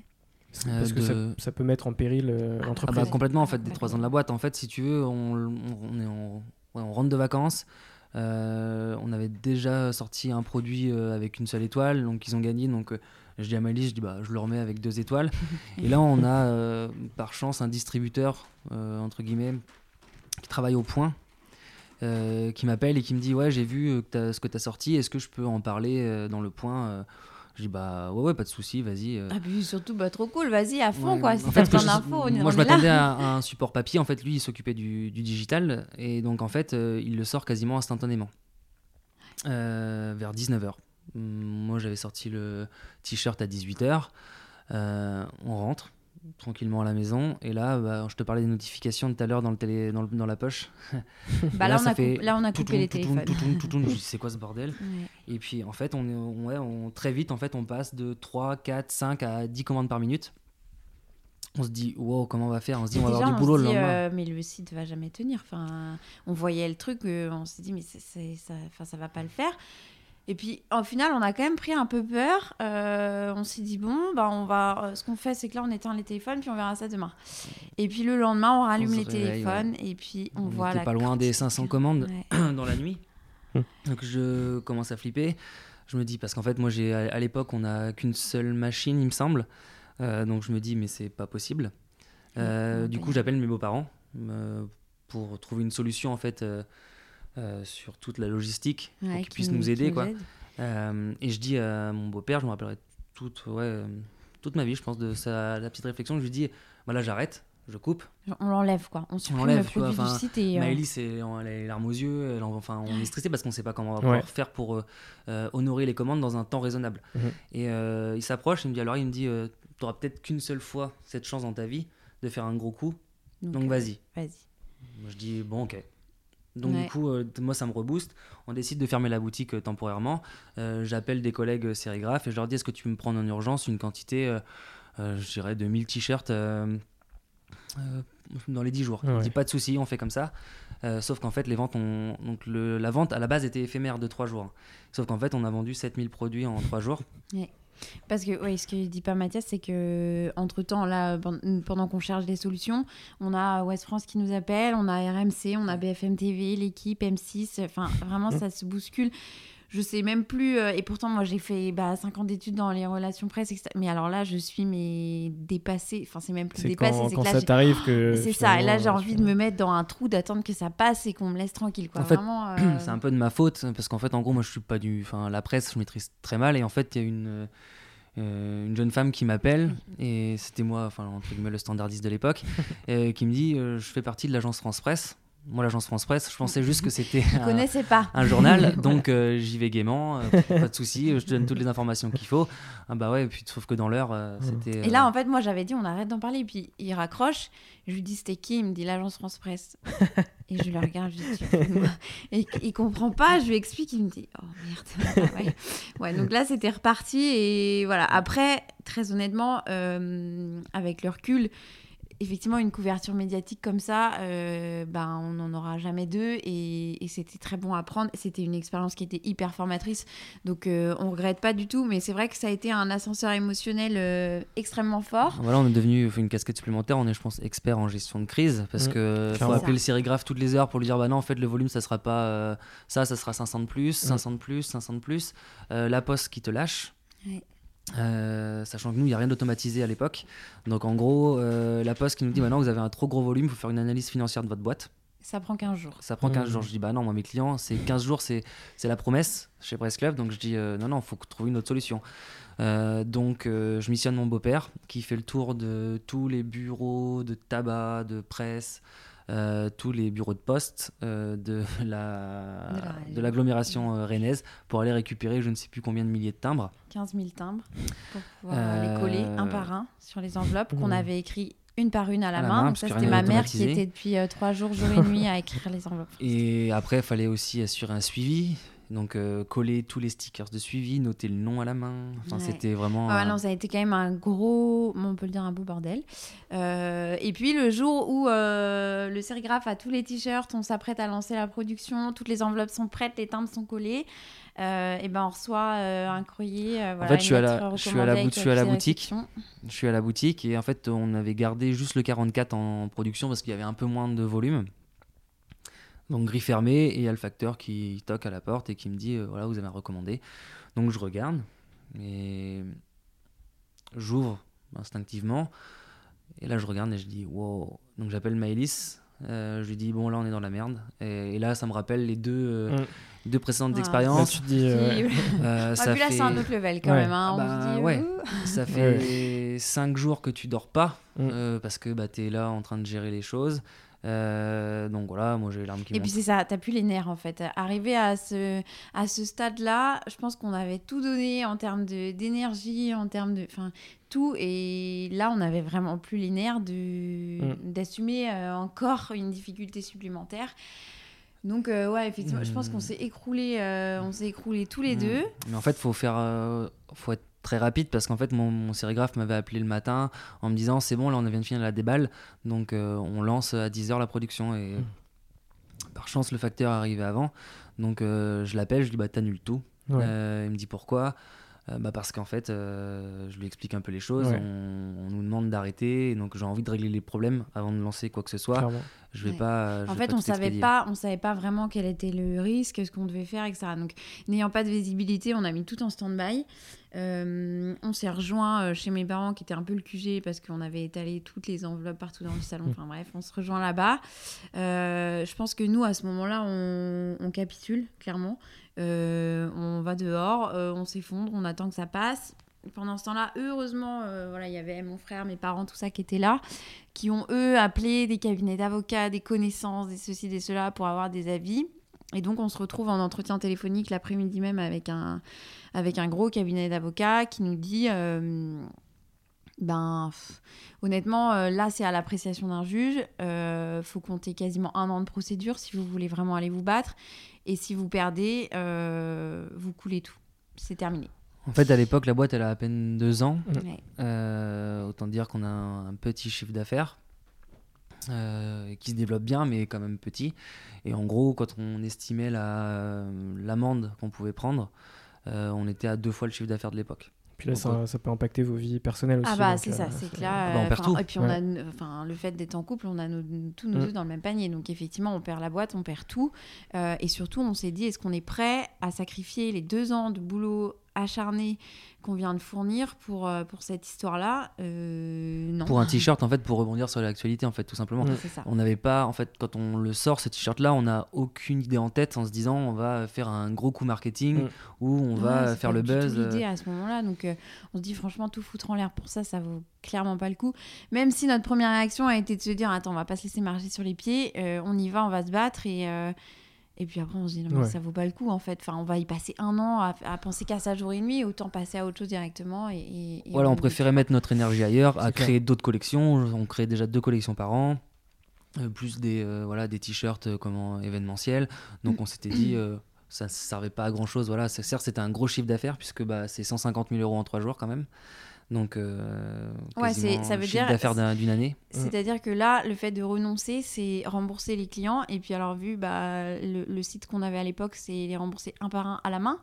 Euh, Parce que ça, de- ça peut mettre en péril euh, Ah l'entreprise. bah, Ouais. complètement en fait, des trois ans de la boîte. En fait, si tu veux, on, on est en- ouais, on rentre de vacances. Euh, on avait déjà sorti un produit euh, avec une seule étoile, donc ils ont gagné. Donc euh, je dis à Mali, je dis bah je le remets avec deux étoiles. [LAUGHS] Et là, on a par chance un distributeur entre guillemets qui travaille au point. euh, qui m'appelle et qui me dit ouais j'ai vu que ce que tu as sorti est-ce que je peux en parler euh, dans le point je dis bah ouais ouais pas de souci vas-y euh. Ah, puis surtout, bah, trop cool, vas-y, à fond, Ouais, quoi. en Si fait, ce que besoin je- est- moi je m'attendais à, à un support papier. En fait, lui, il s'occupait du, du digital et donc en fait, euh, il le sort quasiment instantanément Euh, vers 19h. Moi, j'avais sorti le t-shirt à 18h. Euh, on rentre tranquillement à la maison et là, bah, je te parlais des notifications de tout à l'heure dans, le télé, dans, le- dans la poche. Bah, là, là, on a fait coupé, là, on a coupé les téléphones. [LAUGHS] c'est quoi ce bordel? Ouais. Et puis en fait, on on- ouais, on, très vite, en fait, on passe de 3, 4, 5 à 10 commandes par minute. On se dit, wow, comment on va faire? On se dit, on va Déjà, avoir du boulot se le dit, lendemain. euh, mais le site va jamais tenir. Enfin, on voyait le truc, euh, on s'est dit, mais ça, enfin, ça va pas le faire. Et puis, au final, on a quand même pris un peu peur. Euh, on s'est dit, bon, bah, on va. ce qu'on fait, c'est que là, on éteint les téléphones, puis on verra ça demain. Et puis, le lendemain, on rallume les réveille, téléphones, et puis on, On voit la pas loin des quantité. 500 commandes. Ouais. [CLEARS THROAT] dans la nuit. Hmm. Donc je commence à flipper. Je me dis, parce qu'en fait, moi, j'ai à l'époque, on n'a qu'une seule machine, il me semble. Euh, donc je me dis, mais c'est pas possible. Euh, du coup, j'appelle mes beaux-parents euh, pour trouver une solution, en fait, euh, euh, sur toute la logistique, pour Ouais, qu'ils qui puissent nous aider, quoi. aide. Euh, et je dis à mon beau-père, je me rappellerai toute, ouais, toute ma vie, je pense, de sa, la petite réflexion. Je lui dis, voilà, j'arrête, je coupe. On l'enlève, quoi. On supprime l'enlève, le vois, produit du site et. euh, Maëlys, c'est- elle a les larmes aux yeux. elle enfin, on est stressé parce qu'on ne sait pas comment on va pouvoir Ouais. faire pour euh, euh, honorer les commandes dans un temps raisonnable. Mhm. Et euh, il s'approche, il me dit alors, il me dit, tu auras peut-être qu'une seule fois cette chance dans ta vie de faire un gros coup. Donc vas-y. Vas-y. Moi, je dis bon, ok. Donc Ouais. du coup, euh, moi, ça me rebooste. On décide de fermer la boutique euh, temporairement. Euh, J'appelle des collègues sérigraphes et je leur dis est-ce que tu peux me prendre en urgence une quantité, euh, euh, je dirais, de 1000 t-shirts dans les 10 jours. Ouais. Je dis pas de souci, on fait comme ça. Euh, sauf qu'en fait, les ventes ont... donc le... la vente à la base était éphémère de 3 jours. Sauf qu'en fait, on a vendu 7000 produits en 3 jours. [LAUGHS] Parce que ce que dit pas Mathias, c'est que entre temps là, pen- pendant qu'on cherche des solutions, on a West France qui nous appelle, on a RMC, on a BFM TV, l'équipe M6. Enfin, vraiment, [LAUGHS] ça se bouscule. Je sais même plus. euh, et pourtant, moi, j'ai fait bah, 5 ans d'études dans les relations presse, etc. Mais alors là, je suis mais dépassée. Enfin, c'est même plus C'est dépassée. quand, c'est quand que là, ça t'arrive que. [GASPS] c'est ça. Et là, j'ai finalement, envie de me mettre dans un trou, d'attendre que ça passe et qu'on me laisse tranquille. Quoi. En fait, Vraiment, [CLEARS THROAT] euh, c'est un peu de ma faute parce qu'en fait en gros moi je suis pas du enfin la presse je maîtrise très mal et en fait il y a une euh, une jeune femme qui m'appelle et c'était moi enfin entre guillemets le standardiste de l'époque [LAUGHS] euh, qui me dit euh, je fais partie de l'agence France Presse moi l'agence France Presse je pensais juste que c'était un, pas. un journal [LAUGHS] donc euh, j'y vais gaiement euh, pas de souci je te donne toutes les informations qu'il faut ah bah ouais et puis sauf que dans l'heure euh, c'était Et là, en fait, moi, j'avais dit, on arrête d'en parler. Et puis, il raccroche. Je lui dis, c'était qui? Il me dit, l'agence France Presse. et je le regarde, je lui dis, Et il comprend pas. Je lui explique. Il me dit, oh merde. Ah ouais. Ouais, donc là, c'était reparti. Et voilà. Après, très honnêtement, avec le recul, effectivement, une couverture médiatique comme ça, euh, ben, on n'en aura jamais deux. Et, et c'était très bon à prendre. C'était une expérience qui était hyper formatrice. Donc, euh, on regrette pas du tout. Mais c'est vrai que ça a été un ascenseur émotionnel euh, extrêmement fort. Voilà, on est devenu une casquette supplémentaire. On est, je pense, expert en gestion de crise parce Mm, que faut appeler le sérigraphe toutes les heures pour lui dire bah non, en fait, le volume, ça sera pas euh, ça, ça sera 500 de plus, 500 de plus, 500 de plus. Euh, la poste qui te lâche. Ouais. Euh, sachant que nous, il n'y a rien d'automatisé à l'époque. Donc, en gros, euh, la poste qui nous dit maintenant, vous avez un trop gros volume, il faut faire une analyse financière de votre boîte. Ça prend 15 jours. Ça prend 15 Mm. jours. Je dis, bah non, moi, mes clients, c'est 15 jours, c'est c'est la promesse chez Press Club. Donc, je dis, euh, non, non, il faut trouver une autre solution. Euh, donc, euh, je missionne mon beau-père qui fait le tour de tous les bureaux de tabac, de presse, euh, tous les bureaux de poste euh, de [LAUGHS] la- De la- de l'agglomération euh, rennaise pour aller récupérer je ne sais plus combien de milliers de timbres. 15 000 timbres pour pouvoir les coller un par un sur les enveloppes qu'on avait écrit une par une à la À la main. main, Donc parce ça, c'était ma mère qui était depuis euh, trois jours, jour et [LAUGHS] nuit, à écrire les enveloppes. Et après, il fallait aussi assurer un suivi. Donc euh, coller tous les stickers de suivi, noter le nom à la main. Enfin, Ouais. c'était vraiment. Ah euh, non, ça a été quand même un gros, on peut le dire un beau bordel. Euh, et puis le jour où le sérigraphe a tous les t-shirts, on s'apprête à lancer la production, toutes les enveloppes sont prêtes, les timbres sont collés, et ben on reçoit un courrier. voilà, fait, je suis à la- lettre je suis à la recommandée bout- avec je suis à la petite boutique. Je suis à la boutique et en fait, on avait gardé juste le 44 en production parce qu'il y avait un peu moins de volume. Donc grille fermée et il y a le facteur qui toque à la porte et qui me dit euh, voilà, vous avez un recommandé. Donc je regarde et j'ouvre instinctivement et là je regarde et je dis wow. Donc j'appelle Maëlys. euh, je lui dis bon là on est dans la merde et, et là ça me rappelle les deux, euh, Mm. deux précédentes Ah, Là, expériences tu te dis. ah, ça puis là fait- c'est un autre level quand Ouais. même. hein, on Bah, dit, ouais. Ça fait 5 jours que tu dors pas Mm. euh, parce que bah, tu es là en train de gérer les choses. Euh, donc voilà, moi j'ai les larmes qui Et puis c'est ça, t'as plus les nerfs en fait. Arrivé à ce, à ce stade-là, je pense qu'on avait tout donné en termes de- d'énergie, en termes de. Enfin, tout. Et là, on n'avait vraiment plus les nerfs de- Mm. d'assumer euh, encore une difficulté supplémentaire. Donc, euh, ouais, effectivement, je pense Mm. qu'on s'est écroulé, euh, on s'est écroulé tous les Mm. deux. Mais en fait, faut faire, euh, faut être très rapide parce qu'en fait, mon, mon sérigraphe m'avait appelé le matin en me disant c'est bon, là on vient de finir la déballe, donc euh, on lance à 10h la production. Et Mm. par chance, le facteur est arrivé avant, donc euh, je l'appelle, je lui dis bah t'annules tout. ouais. Euh, il me dit pourquoi? Euh, bah parce qu'en fait, euh, je lui explique un peu les choses. Ouais. On, on nous demande d'arrêter, donc j'ai envie de régler les problèmes avant de lancer quoi que ce soit. clairement. Je vais Ouais. pas. je En vais fait, pas on savait expédier. pas, on savait pas vraiment quel était le risque, ce qu'on devait faire, etc. Donc, n'ayant pas de visibilité, on a mis tout en stand-by. Euh, on s'est rejoint euh, chez mes parents, qui étaient un peu le QG parce qu'on avait étalé toutes les enveloppes partout dans le salon. Mm. Enfin bref, on se rejoint là-bas. Euh, je pense que nous, à ce moment-là, on, on capitule clairement. Euh, on va dehors, on s'effondre, on attend que ça passe. Pendant ce temps-là, heureusement, voilà, il y avait mon frère, mes parents, tout ça qui étaient là qui ont eux appelé des cabinets d'avocats, des connaissances, des ceci, des cela pour avoir des avis. Et donc on se retrouve en entretien téléphonique l'après-midi même avec un, avec un gros cabinet d'avocats qui nous dit, euh, ben pff, honnêtement euh, là c'est à l'appréciation d'un juge, euh, faut compter quasiment un an de procédure si vous voulez vraiment aller vous battre. Et si vous perdez, euh, vous coulez tout. C'est terminé. En fait, à l'époque, la boîte, elle a à peine deux ans. Mm. Ouais. Euh, autant dire qu'on a un, petit chiffre d'affaires euh, qui se développe bien, mais quand même petit. Et en gros, quand on estimait la- l'amende qu'on pouvait prendre, euh, on était à deux fois le chiffre d'affaires de l'époque. Puis là, Donc, ça, ça peut impacter vos vies personnelles aussi. Ah bah c'est euh, ça, c'est que là, Ah bah, on euh, perd enfin, tout. et puis on Ouais. a, le fait d'être en couple, on a nos- tous nos Mm. œufs dans le même panier, donc effectivement on perd la boîte, on perd tout, Euh, et surtout on s'est dit est-ce qu'on est prêt à sacrifier les deux ans de boulot acharné qu'on vient de fournir pour euh, pour cette histoire-là Euh, Non. Pour un t-shirt, en fait, pour rebondir sur l'actualité, en fait, tout simplement. C'est ça. On n'avait pas, en fait, quand on le sort, ce t-shirt-là, on n'a aucune idée en tête en se disant on va faire un gros coup marketing Mm. ou on Ouais, va faire le buzz. euh, l'idée à ce moment-là, donc euh, on se dit franchement tout foutre en l'air pour ça, ça vaut clairement pas le coup. Même si notre première réaction a été de se dire attends on va pas se laisser marcher sur les pieds, euh, on y va, on va se battre et euh, et puis après on se dit non mais Ouais. ça vaut pas le coup en fait. Enfin on va y passer un an à, à penser qu'à ça jour et nuit, autant passer à autre chose directement et, et- et Voilà, on préférait mettre notre énergie ailleurs, à clair. créer d'autres collections. On crée déjà deux collections par an, euh, plus des, euh, voilà, des t-shirts euh, comment, événementiels. Donc on s'était dit, euh, ça ne servait pas à grand chose. Voilà, certes, c'était un gros chiffre d'affaires, puisque bah, c'est 150 000 euros en trois jours quand même. Donc, euh, Ouais, ça veut dire- d'affaires d'une année. C'est-à-dire que là, le fait de renoncer, c'est rembourser les clients. Et puis alors, vu bah, le, le site qu'on avait à l'époque, c'est les rembourser un par un à la main.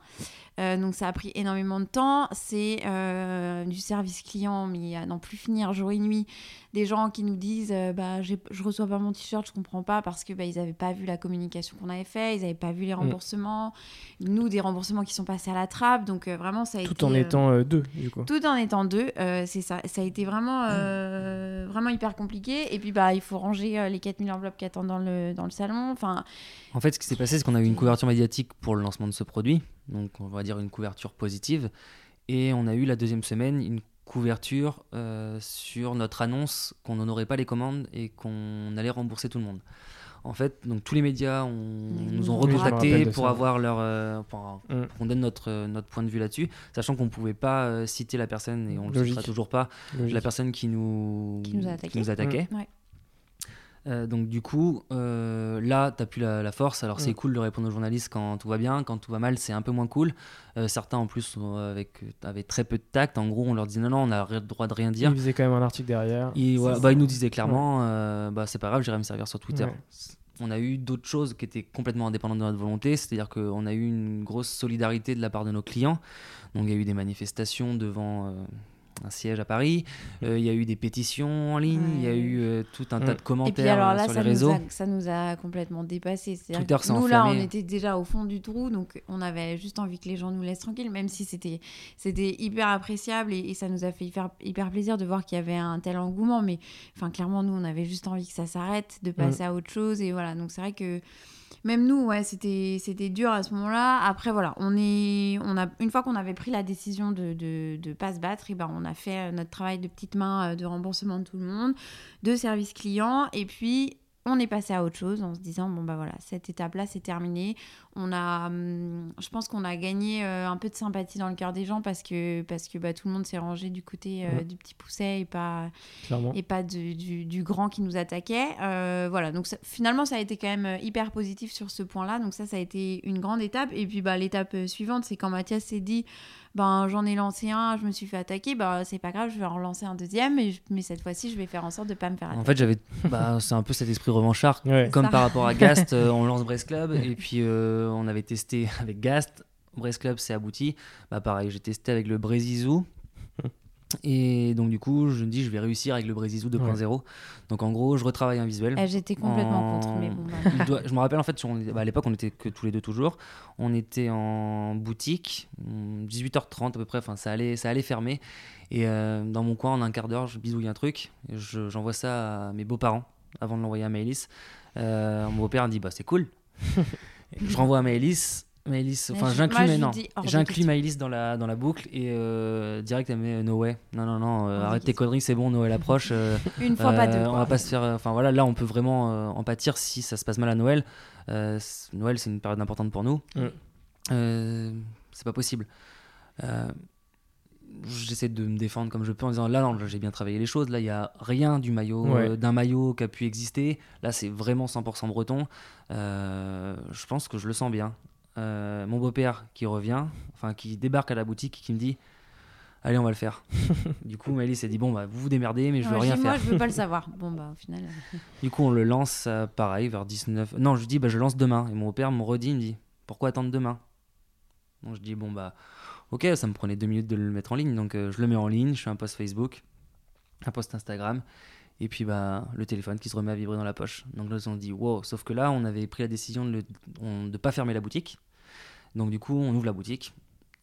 Euh, donc ça a pris énormément de temps. C'est euh, du service client, mais à n'en plus finir jour et nuit. Des gens qui nous disent euh, bah, j'ai- je reçois pas mon t-shirt, je comprends pas parce que bah, ils n'avaient pas vu la communication qu'on avait fait, ils n'avaient pas vu les remboursements. Nous, des remboursements qui sont passés à la trappe. Donc euh, vraiment, ça a été. Tout en euh, étant euh, deux, du coup. tout en étant deux, euh, c'est ça. Ça a été vraiment, euh, vraiment hyper compliqué. Et puis, bah, il faut ranger euh, les 4000 enveloppes qui attendent dans le, dans le salon. Enfin, En fait, ce qui s'est passé, c'est qu'on a eu une couverture médiatique pour le lancement de ce produit, donc on va dire une couverture positive, et on a eu la deuxième semaine une couverture euh, sur notre annonce qu'on n'honorait pas les commandes et qu'on allait rembourser tout le monde. En fait, donc tous les médias ont- nous ont recontactés pour ça. avoir leur, euh, pour, Mm. pour qu'on donne notre, euh, notre point de vue là-dessus, sachant qu'on pouvait pas euh, citer la personne et on le Logique. citera toujours pas, Logique. la personne qui nous, Qui nous attaquait. Ouais. Euh, donc du coup, euh, là, tu n'as plus la, la force. Alors c'est Mm. cool de répondre aux journalistes quand tout va bien, quand tout va mal, c'est un peu moins cool. Euh, certains en plus avec, avaient très peu de tact. En gros, on leur dit non, non, on n'a le droit de rien dire. Il faisait quand même un article derrière. Ils, C'est bah, ils nous disaient clairement, bah, c'est pas grave, j'irai me servir sur Twitter. Ouais. On a eu d'autres choses qui étaient complètement indépendantes de notre volonté, c'est-à-dire qu'on a eu une grosse solidarité de la part de nos clients. Donc il y a eu des manifestations devant un siège à Paris, Euh, il y a eu des pétitions en ligne, il y a eu euh, tout un Mm. tas de Et commentaires puis alors euh, là, sur ça les nous, réseaux. a, ça nous a complètement dépassé. Twitter s'est nous, là, on était déjà au fond du trou, donc on avait juste envie que les gens nous laissent tranquilles, même si c'était c'était hyper appréciable et, et ça nous a fait hyper, hyper plaisir de voir qu'il y avait un tel engouement. Mais enfin, clairement, nous, on avait juste envie que ça s'arrête, de passer à autre chose. Et voilà, donc c'est vrai que même nous, ouais, c'était c'était dur à ce moment-là. Après, voilà, on est, on a, une fois qu'on avait pris la décision de de, de pas se battre, et ben, on a fait euh, notre travail de petite main euh, de remboursement de tout le monde, de service client, et puis on est passé à autre chose en se disant bon bah voilà cette étape là c'est terminé on a hum, je pense qu'on a gagné euh, un peu de sympathie dans le cœur des gens parce que parce que bah, tout le monde s'est rangé du côté euh, Ouais. du petit pousset et pas Clairement. et pas du, du- du grand qui nous attaquait. Euh, voilà, donc ça- finalement, ça a été quand même hyper positif sur ce point-là. Donc ça, ça a été une grande étape. Et puis bah, l'étape suivante, c'est quand Mathias s'est dit, ben j'en ai lancé un, je me suis fait attaquer, bah c'est pas grave, je vais en relancer un deuxième, mais, je- mais cette fois-ci, je vais faire en sorte de pas me faire attaquer. En fait, j'avais, bah, c'est un peu cet esprit revanchard, Ouais. comme Ça. par rapport à Gast, euh, on lance Brest Club et puis euh, on avait testé [LAUGHS] avec Gast, Brest Club c'est abouti. Bah pareil, j'ai testé avec le Brésizou. [LAUGHS] Et donc du coup, je me dis je vais réussir avec le Brésizou 2.0. Donc en gros, je retravaille un visuel. Eh, J'étais complètement En- contre, mais bon, bah, [LAUGHS] doit- je me rappelle en fait, sur- bah, à l'époque on était que tous les deux toujours. On était en boutique, hum, 18h30 à peu près, enfin ça allait, ça allait fermer. Et euh, dans mon coin, en un quart d'heure, je bidouille un truc. je- J'envoie ça à mes beaux-parents avant de l'envoyer à Maëlys. Euh, mon beau-père dit bah c'est cool. Je renvoie à Maëlys. Maëlys, enfin j'inclus mais non, j'inclus. Maëlys dans la dans la boucle et euh, direct elle met no way. Non non non, euh, arrête tes conneries, c'est bon, Noël approche. euh, [LAUGHS] une fois pas deux. euh, on va pas se faire. Enfin voilà, là on peut vraiment euh, en pâtir si ça se passe mal à Noël. Euh, Noël c'est une période importante pour nous. Mm. Euh, c'est pas possible. J'essaie de me défendre comme je peux en disant là non, j'ai bien travaillé les choses. Là il y a rien du maillot Ouais. euh, d'un maillot qui a pu exister. Là c'est vraiment 100% breton. Euh, je pense que je le sens bien. Euh, mon beau-père qui revient, enfin qui débarque à la boutique et qui me dit allez on va le faire. [LAUGHS] du coup Maëlys s'est dit bon bah vous vous démerdez mais je veux Ouais, rien dis, faire. Moi, je veux pas le [LAUGHS] savoir. Bon, bah, au final. [LAUGHS] Du coup, on le lance euh, pareil vers 19. Non, je lui dis bah je lance demain. Et mon père me redit, il me dit pourquoi attendre demain? Donc je dis bon bah ok, ça me prenait deux minutes de le mettre en ligne, donc euh, je le mets en ligne, je fais un post Facebook, un post Instagram, et puis bah le téléphone qui se remet à vibrer dans la poche. Donc là on se dit wow, sauf que là on avait pris la décision de ne pas fermer la boutique. Donc du coup on ouvre la boutique.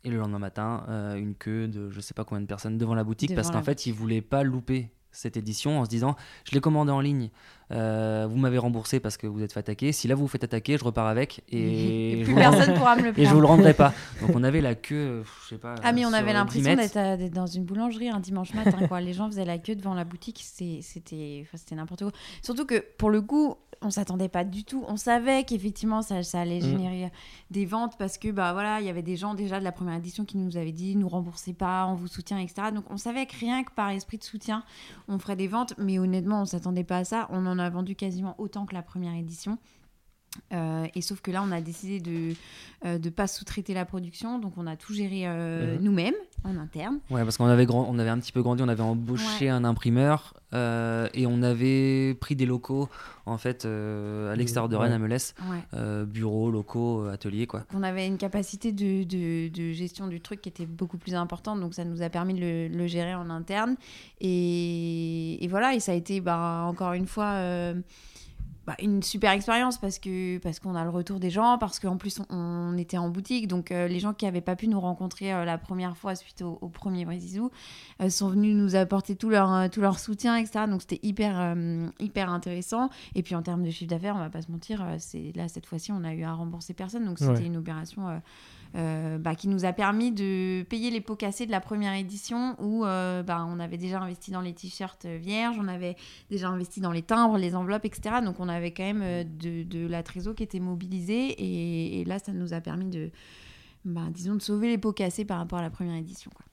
Et le lendemain matin, euh, une queue de je sais pas combien de personnes devant la boutique Devant parce qu'en fait ils voulaient pas louper cette édition en se disant je l'ai commandé en ligne, euh, vous m'avez remboursé parce que vous êtes fait attaquer. Si là vous vous faites attaquer, je repars avec et, [LAUGHS] et je plus vous le rends- personne pourra me le [LAUGHS] et je vous le rendrai pas. Donc on avait la queue, euh, je sais pas. Ah mais on avait 10 l'impression mètres. d'être dans une boulangerie un dimanche matin quoi. Les gens faisaient la queue devant la boutique, c'était c'était n'importe quoi. Surtout que pour le coup, on s'attendait pas du tout. On savait qu'effectivement ça, ça allait Mm. générer des ventes parce que bah voilà, il y avait des gens déjà de la première édition qui nous avaient dit nous remboursez pas, on vous soutient etc. Donc on savait que rien que par esprit de soutien, on ferait des ventes. Mais honnêtement, on s'attendait pas à ça. On en a vendu quasiment autant que la première édition. Euh, et sauf que là, on a décidé de ne pas sous-traiter la production, donc on a tout géré euh, Mhm. nous-mêmes en interne. Ouais, parce qu'on avait, grand... on avait un petit peu grandi, on avait embauché Ouais. un imprimeur euh, et on avait pris des locaux en fait euh, à l'extérieur de Ouais. Rennes, à Melès, Ouais. euh, bureaux, locaux, euh, ateliers quoi. On avait une capacité de, de- de gestion du truc qui était beaucoup plus importante, donc ça nous a permis de le, le gérer en interne. Et, et voilà, et ça a été bah, encore une fois euh, bah, une super expérience parce que parce qu'on a le retour des gens, parce qu'en plus on, on était en boutique, donc euh, les gens qui n'avaient pas pu nous rencontrer euh, la première fois suite au, au premier Brésilou euh, sont venus nous apporter tout leur, euh, tout leur soutien, etc. Donc c'était hyper, hyper intéressant. Et puis en termes de chiffre d'affaires, on va pas se mentir, c'est là cette fois-ci on a eu à rembourser personne, donc c'était Ouais. une opération euh, bah, qui nous a permis de payer les pots cassés de la première édition où euh, bah, on avait déjà investi dans les t-shirts euh, vierges, on avait déjà investi dans les timbres, les enveloppes, etc. Donc on avait quand même de, la trésor qui était mobilisée et, et là ça nous a permis de, bah, disons, de sauver les pots cassés par rapport à la première édition. quoi.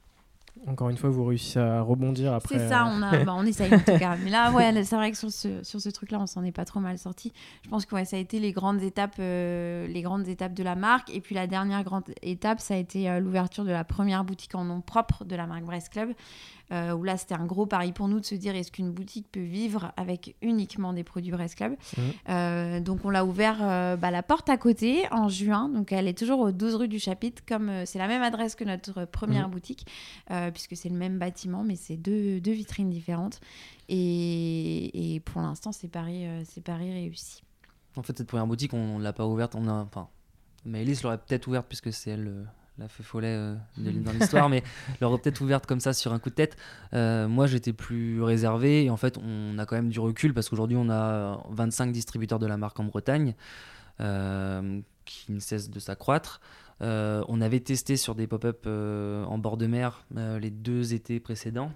Encore une fois, vous réussissez à rebondir après. C'est ça, euh, on, a, bah, on essaye en tout cas. [LAUGHS] Mais là, ouais, c'est vrai que sur ce, sur ce truc-là, on s'en est pas trop mal sorti. Je pense que ouais, ça a été les grandes, étapes, euh, les grandes étapes de la marque. Et puis la dernière grande étape, ça a été euh, l'ouverture de la première boutique en nom propre de la marque Brest Club. Euh, où là, c'était un gros pari pour nous de se dire est-ce qu'une boutique peut vivre avec uniquement des produits Brest Club Mhm. Euh, Donc, on l'a ouvert euh, bah, la porte à côté en juin. Donc, elle est toujours au 12 rue du Chapitre, comme euh, c'est la même adresse que notre première Mhm. boutique, puisque c'est le même bâtiment, mais c'est deux, deux vitrines différentes. Et, et pour l'instant, c'est pari, réussi. En fait, cette première boutique, on ne l'a pas ouverte. On a, enfin, Maëlys l'aurait peut-être ouverte puisque c'est elle la feu follet euh, de- dans l'histoire, mais [LAUGHS] l'aurait peut-être ouverte comme ça sur un coup de tête. Euh, moi, j'étais plus réservé et en fait, on a quand même du recul parce qu'aujourd'hui, on a 25 distributeurs de la marque en Bretagne euh, qui ne cessent de s'accroître. Euh, on avait testé sur des pop-up en bord de mer les deux étés précédents.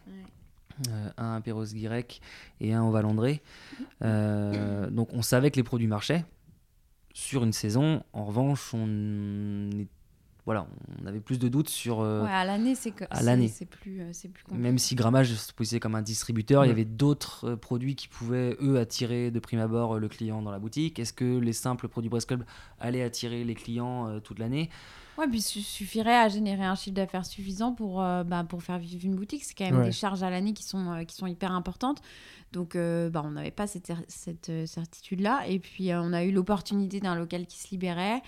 Euh, un à Perros-Guirec et un au Valandré. Euh, donc on savait que les produits marchaient sur une saison. En revanche, on, est- voilà, on avait plus de doutes sur. euh, Ouais, à l'année, c'est que- à c'est- l'année. c'est plus, euh, c'est plus compliqué. même si Grammage se positionnait comme un distributeur, il y Ouais. avait d'autres euh, produits qui pouvaient, eux, attirer de prime abord euh, le client dans la boutique. Est-ce que les simples produits Brest Club allaient attirer les clients euh, toute l'année? Ouais, puis il suffirait à générer un chiffre d'affaires suffisant pour, euh, bah, pour faire vivre une boutique. C'est quand même Ouais. des charges à l'année qui sont, euh, qui sont hyper importantes. Donc, euh, bah, on n'avait pas cette, cette certitude-là. Et puis, euh, on a eu l'opportunité d'un local qui se libérait.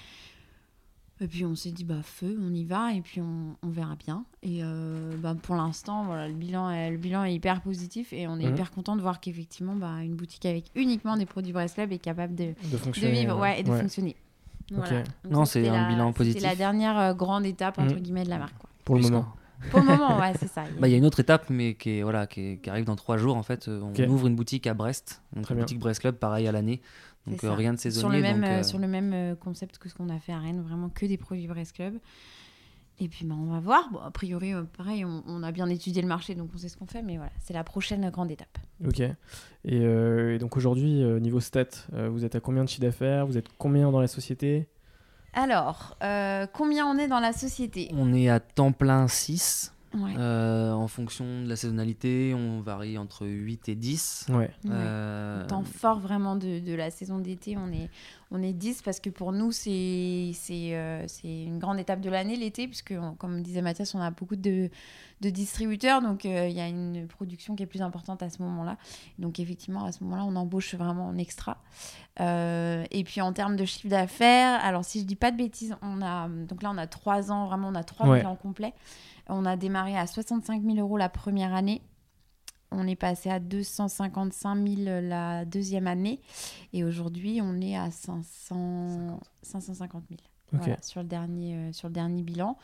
Et puis, on s'est dit, bah, feu, on y va. Et puis, on, on verra bien. Et euh, bah, pour l'instant, voilà, le, bilan est, le bilan est hyper positif. Et on est Mhm. hyper content de voir qu'effectivement, bah, une boutique avec uniquement des produits Brest Club est capable de, de de fonctionner. vivre euh, ouais, et de ouais. fonctionner. Voilà. Ok. Donc Non, c'est un la- bilan positif. la dernière euh, grande étape entre Mm. guillemets de la marque. Quoi. Pour le moment. [LAUGHS] Pour le moment, ouais, c'est ça. Bah, Il y a une autre étape, mais qui, est, voilà, qui, est- qui arrive dans trois jours. En fait, Euh, on ouvre une boutique à Brest, donc Très une bien. boutique Brest Club, pareil à l'année. Donc euh, rien de sur saisonnier. le même, donc, euh, euh, sur le même concept que ce qu'on a fait à Rennes, vraiment que des produits Brest Club. Et puis bah, on va voir. Bon, a priori, pareil, on, on a bien étudié le marché, donc on sait ce qu'on fait, mais voilà, c'est la prochaine grande étape. Ok. Et, euh, et donc aujourd'hui, euh, niveau stats, euh, vous êtes à combien de chiffre d'affaires? Vous êtes combien dans la société? Alors, euh, combien on est dans la société? On est à temps plein 6. Ouais. Euh, en fonction de la saisonnalité, on varie entre 8 et 10. Ouais. Euh, temps fort vraiment de, de la saison d'été, on est, on est 10 parce que pour nous, c'est c'est euh, c'est une grande étape de l'année, l'été, puisque, on- comme disait Mathias, on a beaucoup de, de distributeurs, donc euh, il y a une production qui est plus importante à ce moment-là. Donc effectivement, à ce moment-là, on embauche vraiment en extra. Euh, et puis en termes de chiffre d'affaires, alors si je dis pas de bêtises, on a, donc là, on a trois ans, vraiment, on a trois Ouais. bilans complets. On a démarré à 65 000 euros la première année. On est passé à 255 000 la deuxième année. Et aujourd'hui, on est à 500, 550 000 Ok. Voilà, sur, le dernier, euh, sur le dernier bilan.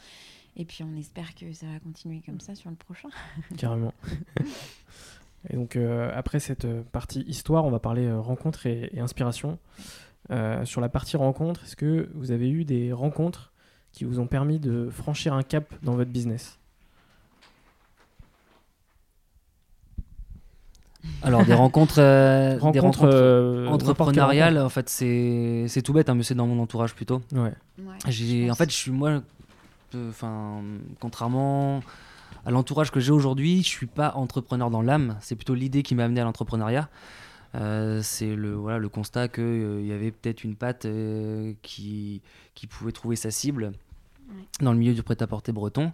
Et puis, on espère que ça va continuer comme ça sur le prochain. [LAUGHS] Carrément. [LAUGHS] et donc euh, après cette partie histoire, on va parler euh, rencontre et, et inspiration. Euh, sur la partie rencontre, est-ce que vous avez eu des rencontres qui vous ont permis de franchir un cap dans votre business Alors, des rencontres, euh, des Rencontres, rencontres euh, entrepreneuriales, en fait, c'est c'est tout bête, hein, mais c'est dans mon entourage plutôt. Ouais, en fait, je suis moi, euh, enfin, contrairement à l'entourage que j'ai aujourd'hui, je suis pas entrepreneur dans l'âme. C'est plutôt l'idée qui m'a amené à l'entrepreneuriat. Euh, c'est le voilà le constat que euh, il y avait peut-être une patte euh, qui qui pouvait trouver sa cible dans le milieu du prêt-à-porter breton.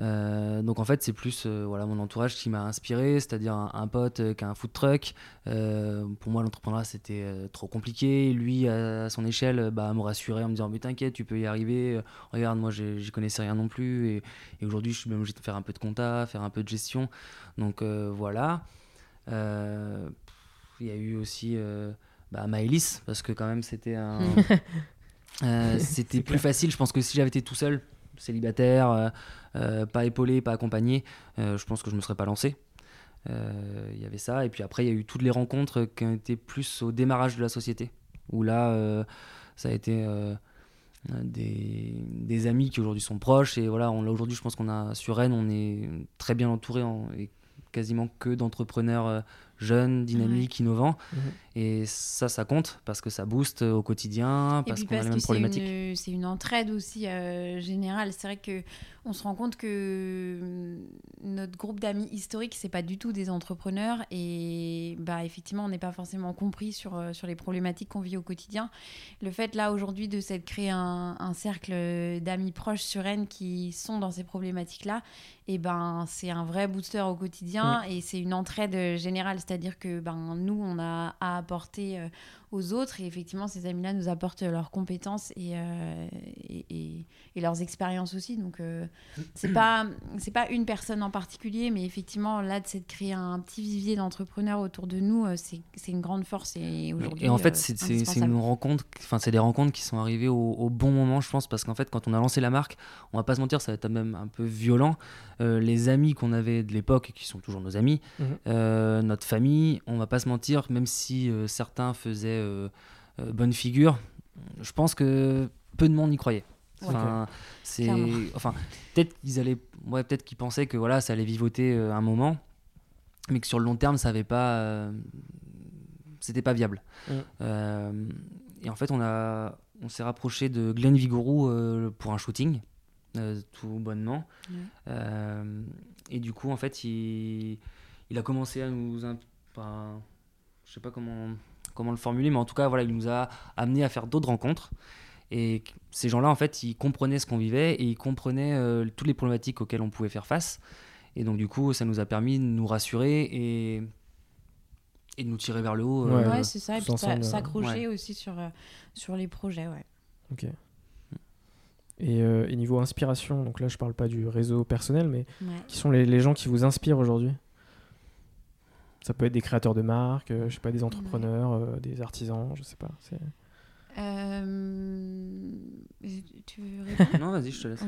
Euh, donc en fait c'est plus voilà mon entourage qui m'a inspiré, c'est-à-dire un, un pote qui a un food truck. Pour moi l'entrepreneuriat c'était trop compliqué. Lui à, à son échelle bah, me rassurait en me disant mais t'inquiète tu peux y arriver. Regarde moi j'y connaissais rien non plus et, et aujourd'hui je suis même obligé de faire un peu de compta, faire un peu de gestion. Donc voilà. Euh, il y a eu aussi euh, bah, Maëlys parce que quand même c'était un [LAUGHS] euh, c'était plus facile. Je pense que si j'avais été tout seul, célibataire, euh, euh, pas épaulé, pas accompagné, euh, je pense que je me serais pas lancé. Euh, Il y avait ça. Et puis après, il y a eu toutes les rencontres qui ont été plus au démarrage de la société. Où là, euh, ça a été euh, des, des amis qui aujourd'hui sont proches. Et voilà, on, là, aujourd'hui, je pense qu'on a sur Rennes, on est très bien entouré en- et quasiment que d'entrepreneurs euh, jeunes, dynamiques, innovants. Mhm. Et ça, ça compte parce que ça booste au quotidien, parce qu'on a les mêmes c'est problématiques. une, c'est une entraide aussi euh, générale. C'est vrai que on se rend compte que hum, notre groupe d'amis historiques, c'est pas du tout des entrepreneurs et bah effectivement, on n'est pas forcément compris sur, euh, sur les problématiques qu'on vit au quotidien. Le fait là aujourd'hui de s'être créé un, un cercle d'amis proches sur Rennes qui sont dans ces problématiques-là, et ben c'est un vrai booster au quotidien et c'est une entraide générale. C'est-à-dire que ben nous, on a à apporter euh, aux autres et effectivement ces amis-là nous apportent leurs compétences et, euh, et, et- et leurs expériences aussi donc euh, c'est pas c'est pas une personne en particulier mais effectivement là de c'est de créer un petit vivier d'entrepreneurs autour de nous euh, c'est c'est une grande force et aujourd'hui Et en fait, euh, c'est une rencontre, enfin, c'est des rencontres qui sont arrivées au, au bon moment, je pense, parce qu'en fait, quand on a lancé la marque, on va pas se mentir, ça va être même un peu violent. Euh, les amis qu'on avait de l'époque, et qui sont toujours nos amis, Mhm. euh, notre famille, on va pas se mentir, même si certains faisaient euh, euh, bonne figure, je pense que peu de monde y croyait. Enfin, c'est, enfin, peut-être qu'ils allaient, ouais, peut-être qu'ils pensaient que voilà, ça allait vivoter euh, un moment, mais que sur le long terme, ça avait pas, euh, c'était pas viable. Euh, et en fait, on a, on s'est rapproché de Glenn Vigouroux euh, pour un shooting, euh, tout bonnement. Euh, et du coup, en fait, il, il a commencé à nous, je sais pas comment, comment le formuler, mais en tout cas, voilà, il nous a amené à faire d'autres rencontres. Et ces gens-là, en fait, ils comprenaient ce qu'on vivait et ils comprenaient euh, toutes les problématiques auxquelles on pouvait faire face. Et donc, du coup, ça nous a permis de nous rassurer et, et de nous tirer vers le haut. Ouais. euh, ouais c'est ça et puis euh, s'accrocher aussi sur sur les projets ouais Ok. Et, euh, et niveau inspiration, donc là je parle pas du réseau personnel, mais Ouais. qui sont les, les gens qui vous inspirent aujourd'hui? Ça peut être des créateurs de marques, euh, je sais pas, des entrepreneurs, euh, des artisans, je sais pas. c'est- Euh, tu veux répondre? Non, vas-y, je te laisse.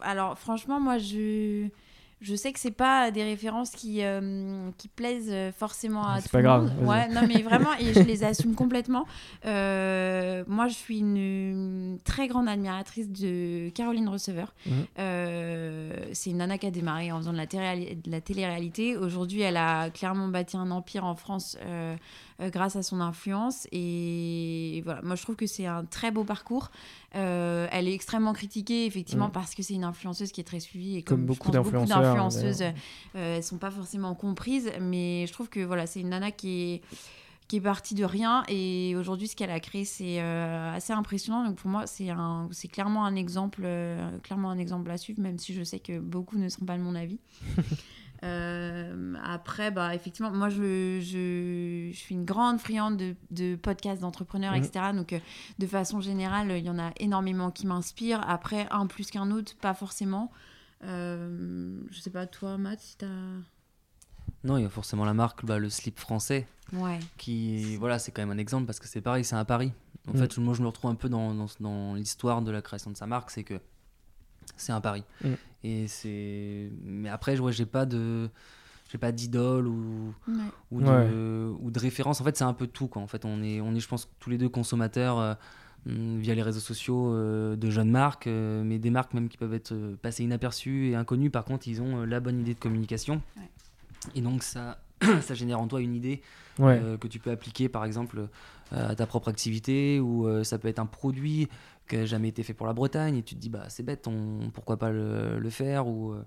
Alors, franchement, moi, je, je sais que c'est pas des références qui, euh, qui plaisent euh, forcément à C'est tout pas le grave, monde. Ouais, non, mais vraiment, et je les assume complètement. Euh, moi, je suis une, très grande admiratrice de Caroline Receveur. Mhm. Euh, c'est une nana qui a démarré en faisant de la, télé- de la télé-réalité. Aujourd'hui, elle a clairement bâti un empire en France euh, euh, grâce à son influence. Et voilà, moi, je trouve que c'est un très beau parcours. Euh, elle est extrêmement critiquée, effectivement, Mhm. parce que c'est une influenceuse qui est très suivie. Et Comme beaucoup d'influenceuses, d'ailleurs. euh, elles sont pas forcément comprises. Mais je trouve que voilà, c'est une nana qui est qui est partie de rien et aujourd'hui ce qu'elle a créé c'est euh, assez impressionnant donc pour moi c'est un c'est clairement un exemple euh, clairement un exemple à suivre même si je sais que beaucoup ne seront pas de mon avis [LAUGHS] Euh, après bah effectivement moi je, je, je suis une grande friande de, de podcasts d'entrepreneurs Mhm. etc donc euh, de façon générale il y en a énormément qui m'inspirent après un plus qu'un autre pas forcément euh, je sais pas toi Matt si t'as Non, il y a forcément la marque, bah, le slip français, ouais qui, voilà, c'est quand même un exemple parce que c'est pareil, c'est un pari. En Mm. fait, moi, je me retrouve un peu dans, dans, dans l'histoire de la création de sa marque, c'est que c'est un pari. Mm. Et c'est. Mais après, ouais, j'ai pas de. J'ai pas d'idole ou, ouais ou, de, ou de référence. En fait, c'est un peu tout. Quoi. En fait, on est, on est, je pense, tous les deux consommateurs euh, hum, via les réseaux sociaux euh, de jeunes marques, euh, mais des marques même qui peuvent être euh, passées inaperçues et inconnues. Par contre, ils ont euh, la bonne idée de communication. Ouais. Et donc, ça, [CLEARS THROAT] ça génère en toi une idée Ouais. euh, que tu peux appliquer, par exemple, euh, à ta propre activité, ou euh, ça peut être un produit qui n'a jamais été fait pour la Bretagne, et tu te dis, bah, c'est bête, on, pourquoi pas le, le faire, ou, euh,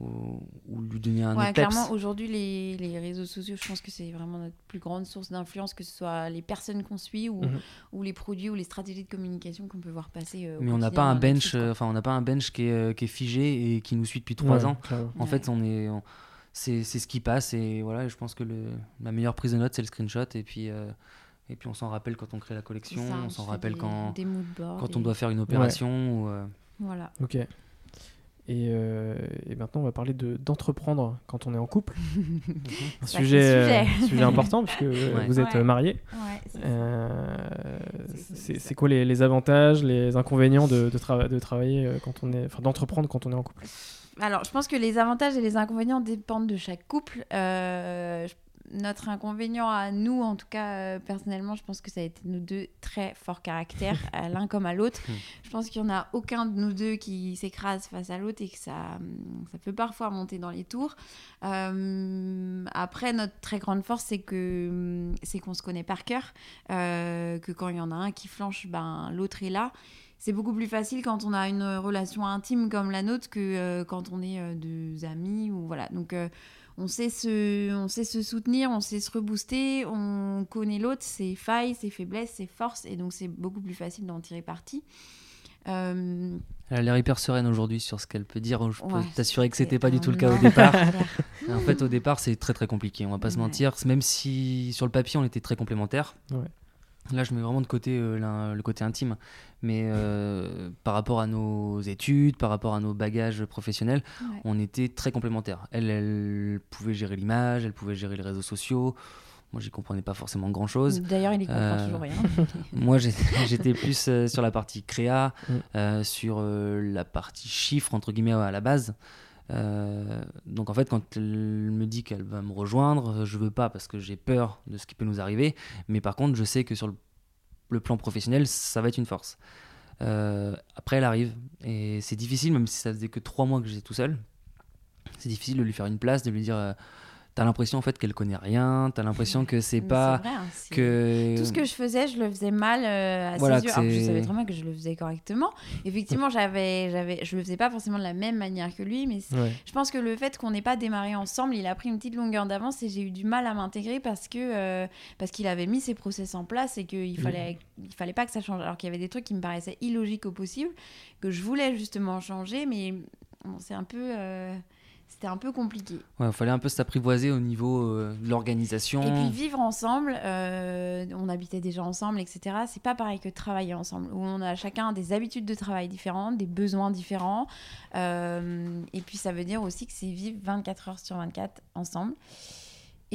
ou, ou lui donner un Ouais, clairement, aujourd'hui, les, les réseaux sociaux, je pense que c'est vraiment notre plus grande source d'influence, que ce soit les personnes qu'on suit ou, Mhm. ou les produits ou les stratégies de communication qu'on peut voir passer. euh, Mais on n'a pas un bench, euh, enfin on n'a pas un bench qui est, euh, qui est figé et qui nous suit depuis trois Ouais, ans. En Ouais. fait, on est, on- c'est, c'est ce qui passe et voilà. Je pense que le, la meilleure prise de notes c'est le screenshot et puis euh, et puis on s'en rappelle quand on crée la collection, ça, on se s'en rappelle des, quand des quand et- on doit faire une opération ou euh, Voilà. Ok. Et, euh, et maintenant, on va parler de d'entreprendre quand on est en couple. [LAUGHS] un Sacré sujet, sujet. euh, sujet important puisque euh, Ouais. vous êtes Ouais. euh, mariés. Ouais, c'est. Euh, quoi les, les avantages, les inconvénients de, de, trava- de travailler euh, quand on est, enfin d'entreprendre quand on est en couple? Alors, je pense que les avantages et les inconvénients dépendent de chaque couple. Euh, je- notre inconvénient à nous, en tout cas euh, personnellement, je pense que ça a été nous deux très forts caractères, à [LAUGHS] l'un comme à l'autre. Hmm. je pense qu'il n'y en a aucun de nous deux qui s'écrase face à l'autre et que ça, ça peut parfois monter dans les tours. Euh, après, notre très grande force, c'est que c'est qu'on se connaît par cœur, euh, que quand il y en a un qui flanche, ben, l'autre est là c'est beaucoup plus facile quand on a une relation intime comme la nôtre que euh, quand on est euh, deux amis ou voilà. Donc euh, on sait se on sait se soutenir, on sait se rebooster, on connaît l'autre, ses failles, ses faiblesses, ses forces et donc c'est beaucoup plus facile d'en tirer parti. Elle a l'air hyper sereine aujourd'hui sur ce qu'elle peut dire. Je peux Ouais, t'assurer que c'était pas du tout le cas au départ. [LAUGHS] en fait, au départ, c'est très très compliqué. On va pas se mentir. Même si sur le papier, on était très complémentaires. Ouais. Là, je mets vraiment de côté euh, le côté intime. Mais euh, par rapport à nos études, par rapport à nos bagages professionnels, Ouais. on était très complémentaires. Elle, elle pouvait gérer l'image, elle pouvait gérer les réseaux sociaux. Moi, j'y comprenais pas forcément grand chose. D'ailleurs, il y comprend Euh, toujours rien. [LAUGHS] Moi, [LAUGHS] j'étais plus euh, sur la partie créa, Mm. euh, sur euh, la partie chiffre, entre guillemets, à la base. Euh, donc, en fait, quand elle me dit qu'elle va me rejoindre, je veux pas parce que j'ai peur de ce qui peut nous arriver. Mais par contre, je sais que sur le, plan professionnel, ça va être une force. Euh, après, elle arrive et c'est difficile, même si ça faisait que trois mois que j'étais tout seul. C'est difficile de lui faire une place, de lui dire. T'as l'impression en fait qu'elle connaît rien, t'as l'impression que c'est pas vrai, hein, que Tout ce que je faisais, je le faisais mal euh, à Voilà, ses yeux. Alors que je savais très bien que je le faisais correctement. Effectivement, j'avais, j'avais, je le faisais pas forcément de la même manière que lui, mais Ouais. je pense que le fait qu'on n'ait pas démarré ensemble, il a pris une petite longueur d'avance et j'ai eu du mal à m'intégrer parce que euh, parce qu'il avait mis ses process en place et qu'il fallait il fallait pas que ça change. Alors qu'il y avait des trucs qui me paraissaient illogiques au possible que je voulais justement changer, mais bon, c'est un peu euh, c'était un peu compliqué. Ouais, il fallait un peu s'apprivoiser au niveau euh, de l'organisation. Et puis vivre ensemble, euh, on habitait déjà ensemble, etc. C'est pas pareil que travailler ensemble, où on a chacun des habitudes de travail différentes, des besoins différents. Euh, et puis ça veut dire aussi que c'est vivre 24 heures sur 24 ensemble.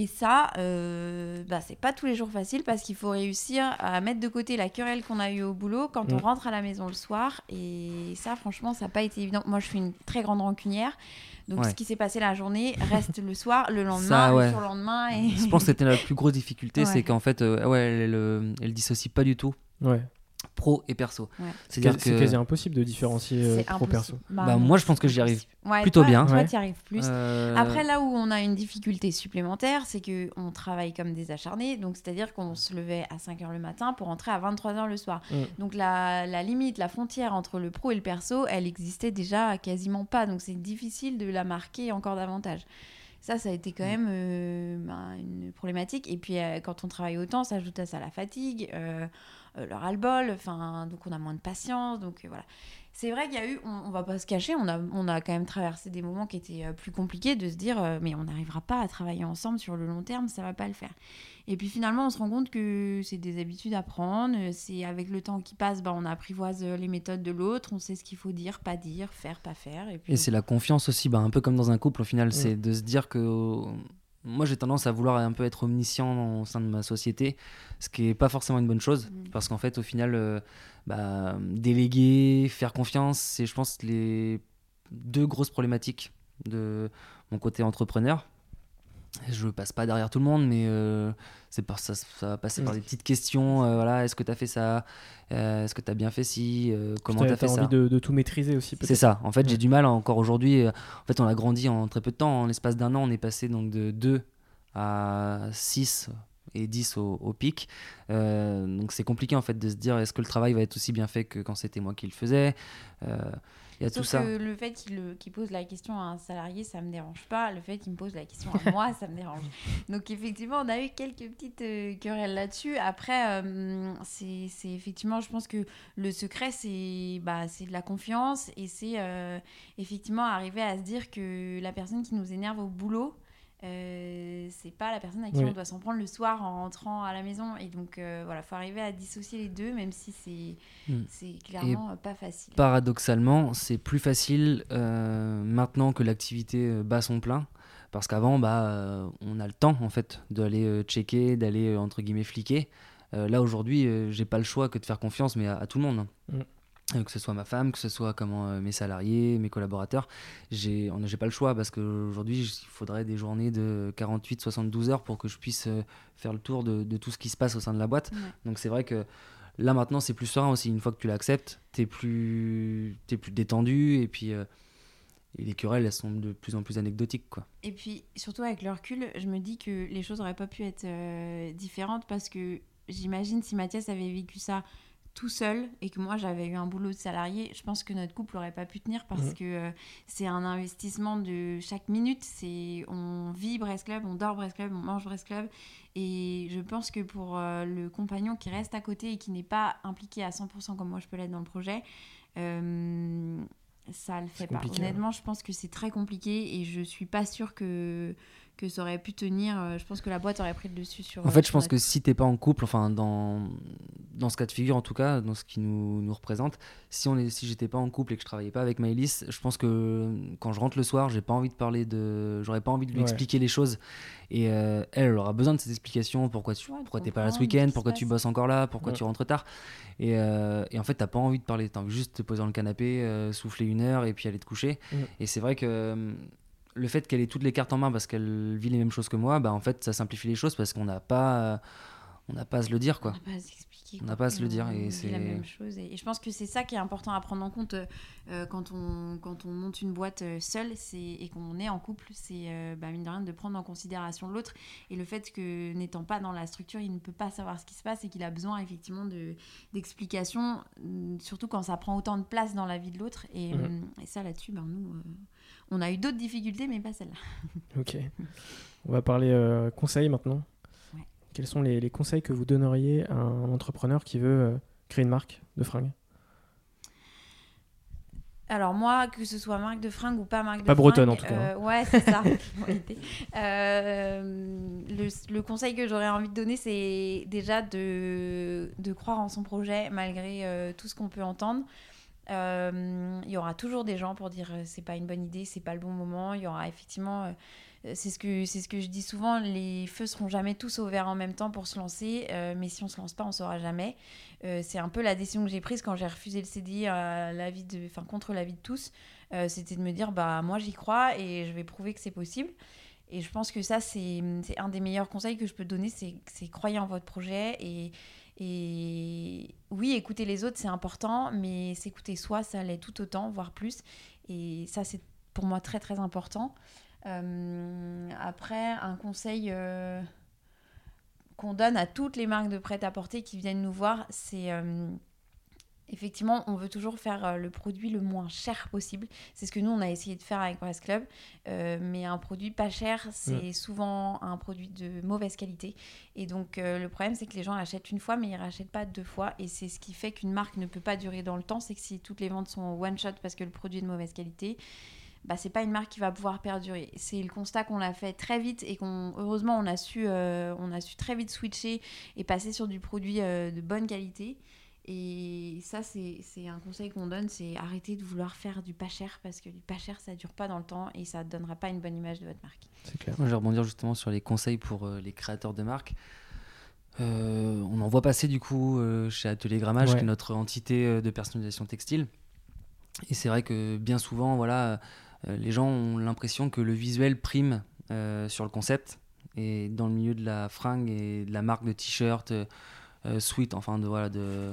Et ça, euh, bah, c'est pas tous les jours facile parce qu'il faut réussir à mettre de côté la querelle qu'on a eue au boulot quand on Mm. rentre à la maison le soir. Et ça, franchement, ça n'a pas été évident. Moi, je suis une très grande rancunière. Donc, Ouais. ce qui s'est passé la journée reste le soir, le lendemain, Ça, ouais. le surlendemain. Et... Je pense que c'était la plus grosse difficulté, [LAUGHS] Ouais. c'est qu'en fait, euh, ouais, elle, elle, elle dissocie pas du tout Ouais. Pro et perso. Ouais. C'est-à-dire C'est que quasi impossible de différencier euh, pro impossible. perso. Bah, Bah, moi, je pense que j'y arrive. Ouais, plutôt toi- bien. Toi, Ouais. tu y arrives plus. euh, Après, là où on a une difficulté supplémentaire, c'est que on travaille comme des acharnés. Donc, c'est-à-dire qu'on se levait à 5 h le matin pour rentrer à 23 h le soir. Mm. Donc, la, la limite, la frontière entre le pro et le perso, elle existait déjà quasiment pas. Donc, c'est difficile de la marquer encore davantage. Ça, ça a été quand même euh, ben, une problématique. Et puis, euh, quand on travaille autant, ça ajoute à ça la fatigue, euh, euh, le ras-le-bol. Enfin, donc, on a moins de patience. Donc, euh, voilà. C'est vrai qu'il y a eu, on, on va pas se cacher, on a, on a quand même traversé des moments qui étaient euh, plus compliqués de se dire, euh, mais on n'arrivera pas à travailler ensemble sur le long terme, ça va pas le faire. Et puis finalement, on se rend compte que c'est des habitudes à prendre, c'est avec le temps qui passe, bah, on apprivoise les méthodes de l'autre, on sait ce qu'il faut dire, pas dire, faire, pas faire. Et, puis Et c'est la confiance aussi, bah, un peu comme dans un couple au final, c'est de se dire que moi j'ai tendance à vouloir un peu être omniscient au sein de ma société, ce qui est pas forcément une bonne chose, Mm. parce qu'en fait au final, euh, bah, déléguer, faire confiance, c'est je pense les deux grosses problématiques de mon côté entrepreneur. Je passe pas derrière tout le monde, mais euh, c'est par ça, ça va passer par Mm. des petites questions. euh, voilà, est-ce que tu as fait ça Euh, Est-ce que tu as bien fait ci Comment tu T'as as fait ça? envie de, de tout maîtriser aussi c'est ça. En fait, j'ai du mal encore aujourd'hui. En fait, on a grandi en très peu de temps. En l'espace d'un an, on est passé donc de 2 à 6 et 10 au, au pic. Donc c'est compliqué en fait de se dire est-ce que le travail va être aussi bien fait que quand c'était moi qui le faisais? Euh, Il y a Sauf tout ça. que le fait qu'il le- qu'il pose la question à un salarié, ça me dérange pas. Le fait qu'il me pose la question à moi, ça me dérange. [LAUGHS] Donc effectivement, on a eu quelques petites euh, querelles là-dessus. Après, euh, c'est effectivement, je pense que le secret, c'est bah, de la confiance et c'est euh, effectivement arriver à se dire que la personne qui nous énerve au boulot, euh, c'est pas la personne à qui Oui. on doit s'en prendre le soir en rentrant à la maison. Et donc euh, voilà, faut arriver à dissocier les deux, même si c'est Mm. c'est clairement euh, pas facile. Paradoxalement, c'est plus facile euh, maintenant que l'activité bat son plein. Parce qu'avant, bah, euh, on a le temps en fait d'aller euh, checker, d'aller euh, entre guillemets fliquer. Euh, là aujourd'hui, euh, j'ai pas le choix que de faire confiance, mais à, à tout le monde. Mm. Que ce soit ma femme, que ce soit comment mes salariés, mes collaborateurs, j'ai j'ai pas le choix parce qu'aujourd'hui il faudrait des journées de 48-72 heures pour que je puisse faire le tour de, de, tout ce qui se passe au sein de la boîte. Donc c'est vrai que là maintenant c'est plus serein aussi. Une fois que tu l'acceptes, t'es plus es plus détendu et puis et les querelles, elles sont de plus en plus anecdotiques. Quoi. Et puis, surtout avec le recul, je me dis que les choses n'auraient pas pu être euh, différentes parce que j'imagine si Mathias avait vécu ça tout seul et que moi j'avais eu un boulot de salarié, je pense que notre couple n'aurait pas pu tenir parce mmh. que euh, c'est un investissement de chaque minute. C'est on vit Brest Club, on dort Brest Club, on mange Brest Club. Et je pense que pour euh, le compagnon qui reste à côté et qui n'est pas impliqué à 100% comme moi je peux l'être dans le projet, ça le fait pas. Honnêtement, je pense que c'est très compliqué et je suis pas sûre que que ça aurait pu tenir. Euh, je pense que la boîte aurait pris le dessus sur. En fait, je pense que si t'es pas en couple, enfin dans dans ce cas de figure en tout cas, dans ce qui nous, nous représente, si on est, si j'étais pas en couple et que je travaillais pas avec Maëlys, je pense que quand je rentre le soir, j'ai pas envie de parler de, j'aurais pas envie de lui expliquer les choses. Et euh, elle, elle, aura besoin de ces explications. Pourquoi tu, pourquoi t'es pas là ce week-end Pourquoi tu bosses encore là Pourquoi tu rentres tard et, euh, et, en fait, t'as pas envie de parler. T'as envie juste de te poser dans le canapé, souffler une heure et puis aller te coucher. Et c'est vrai que le fait qu'elle ait toutes les cartes en main parce qu'elle vit les mêmes choses que moi, bah en fait ça simplifie les choses parce qu'on n'a pas on n'a pas à se le dire quoi. On n'a pas à s'expliquer. On n'a pas à se le dire et c'est la même chose. Et, je pense que c'est ça qui est important à prendre en compte euh, quand on quand on monte une boîte euh, seule, c'est et qu'on est en couple, c'est euh, bah, mine de rien de prendre en considération l'autre et le fait que n'étant pas dans la structure, il ne peut pas savoir ce qui se passe et qu'il a besoin effectivement de d'explications, mm, surtout quand ça prend autant de place dans la vie de l'autre. Et, et, ça là-dessus, ben nous on a eu d'autres difficultés, mais pas celle-là. [LAUGHS] ok. On va parler euh, conseils maintenant. Quels sont les, conseils que vous donneriez à un entrepreneur qui veut euh, créer une marque de fringues? Alors moi, que ce soit marque de fringues ou pas marque de fringues... Pas bretonne en tout cas. Hein. Euh, ouais, c'est ça. [LAUGHS] le, conseil que j'aurais envie de donner, c'est déjà de, de, croire en son projet malgré tout ce qu'on peut entendre. Euh, il y aura toujours des gens pour dire euh, c'est pas une bonne idée, c'est pas le bon moment. Il y aura effectivement, euh, c'est ce que c'est ce que je dis souvent, les feux seront jamais tous ouverts en même temps pour se lancer, mais si on se lance pas, on saura jamais. c'est un peu la décision que j'ai prise quand j'ai refusé le CDI la vie de, enfin contre l'avis de tous. C'était de me dire bah moi j'y crois et je vais prouver que c'est possible. Et je pense que ça c'est un des meilleurs conseils que je peux donner, c'est croyez en votre projet et et oui, écouter les autres, c'est important, mais s'écouter soi, ça l'est tout autant, voire plus. Et ça, c'est pour moi très, très important. Euh, après, un conseil euh, qu'on donne à toutes les marques de prêt-à-porter qui viennent nous voir, c'est euh, effectivement, on veut toujours faire euh, le produit le moins cher possible. C'est ce que nous, on a essayé de faire avec Press Club. Euh, mais un produit pas cher, c'est souvent un produit de mauvaise qualité. Et donc, euh, le problème, c'est que les gens achètent une fois, mais ils ne rachètent pas deux fois. Et c'est ce qui fait qu'une marque ne peut pas durer dans le temps. C'est que si toutes les ventes sont one-shot parce que le produit est de mauvaise qualité, bah, c'est pas une marque qui va pouvoir perdurer. C'est le constat qu'on a fait très vite et qu'on heureusement on a su on a su très vite switcher et passer sur du produit de bonne qualité. Et ça, c'est un conseil qu'on donne, c'est arrêter de vouloir faire du pas cher parce que du pas cher, ça dure pas dans le temps et ça ne donnera pas une bonne image de votre marque. C'est clair. Moi, je vais rebondir justement sur les conseils pour euh, les créateurs de marques. Euh, on en voit passer du coup euh, chez Atelier Grammage, qui est notre entité de personnalisation textile. Et c'est vrai que bien souvent, voilà, les gens ont l'impression que le visuel prime sur le concept. Et dans le milieu de la fringue et de la marque de t-shirt, sweat, enfin de voilà de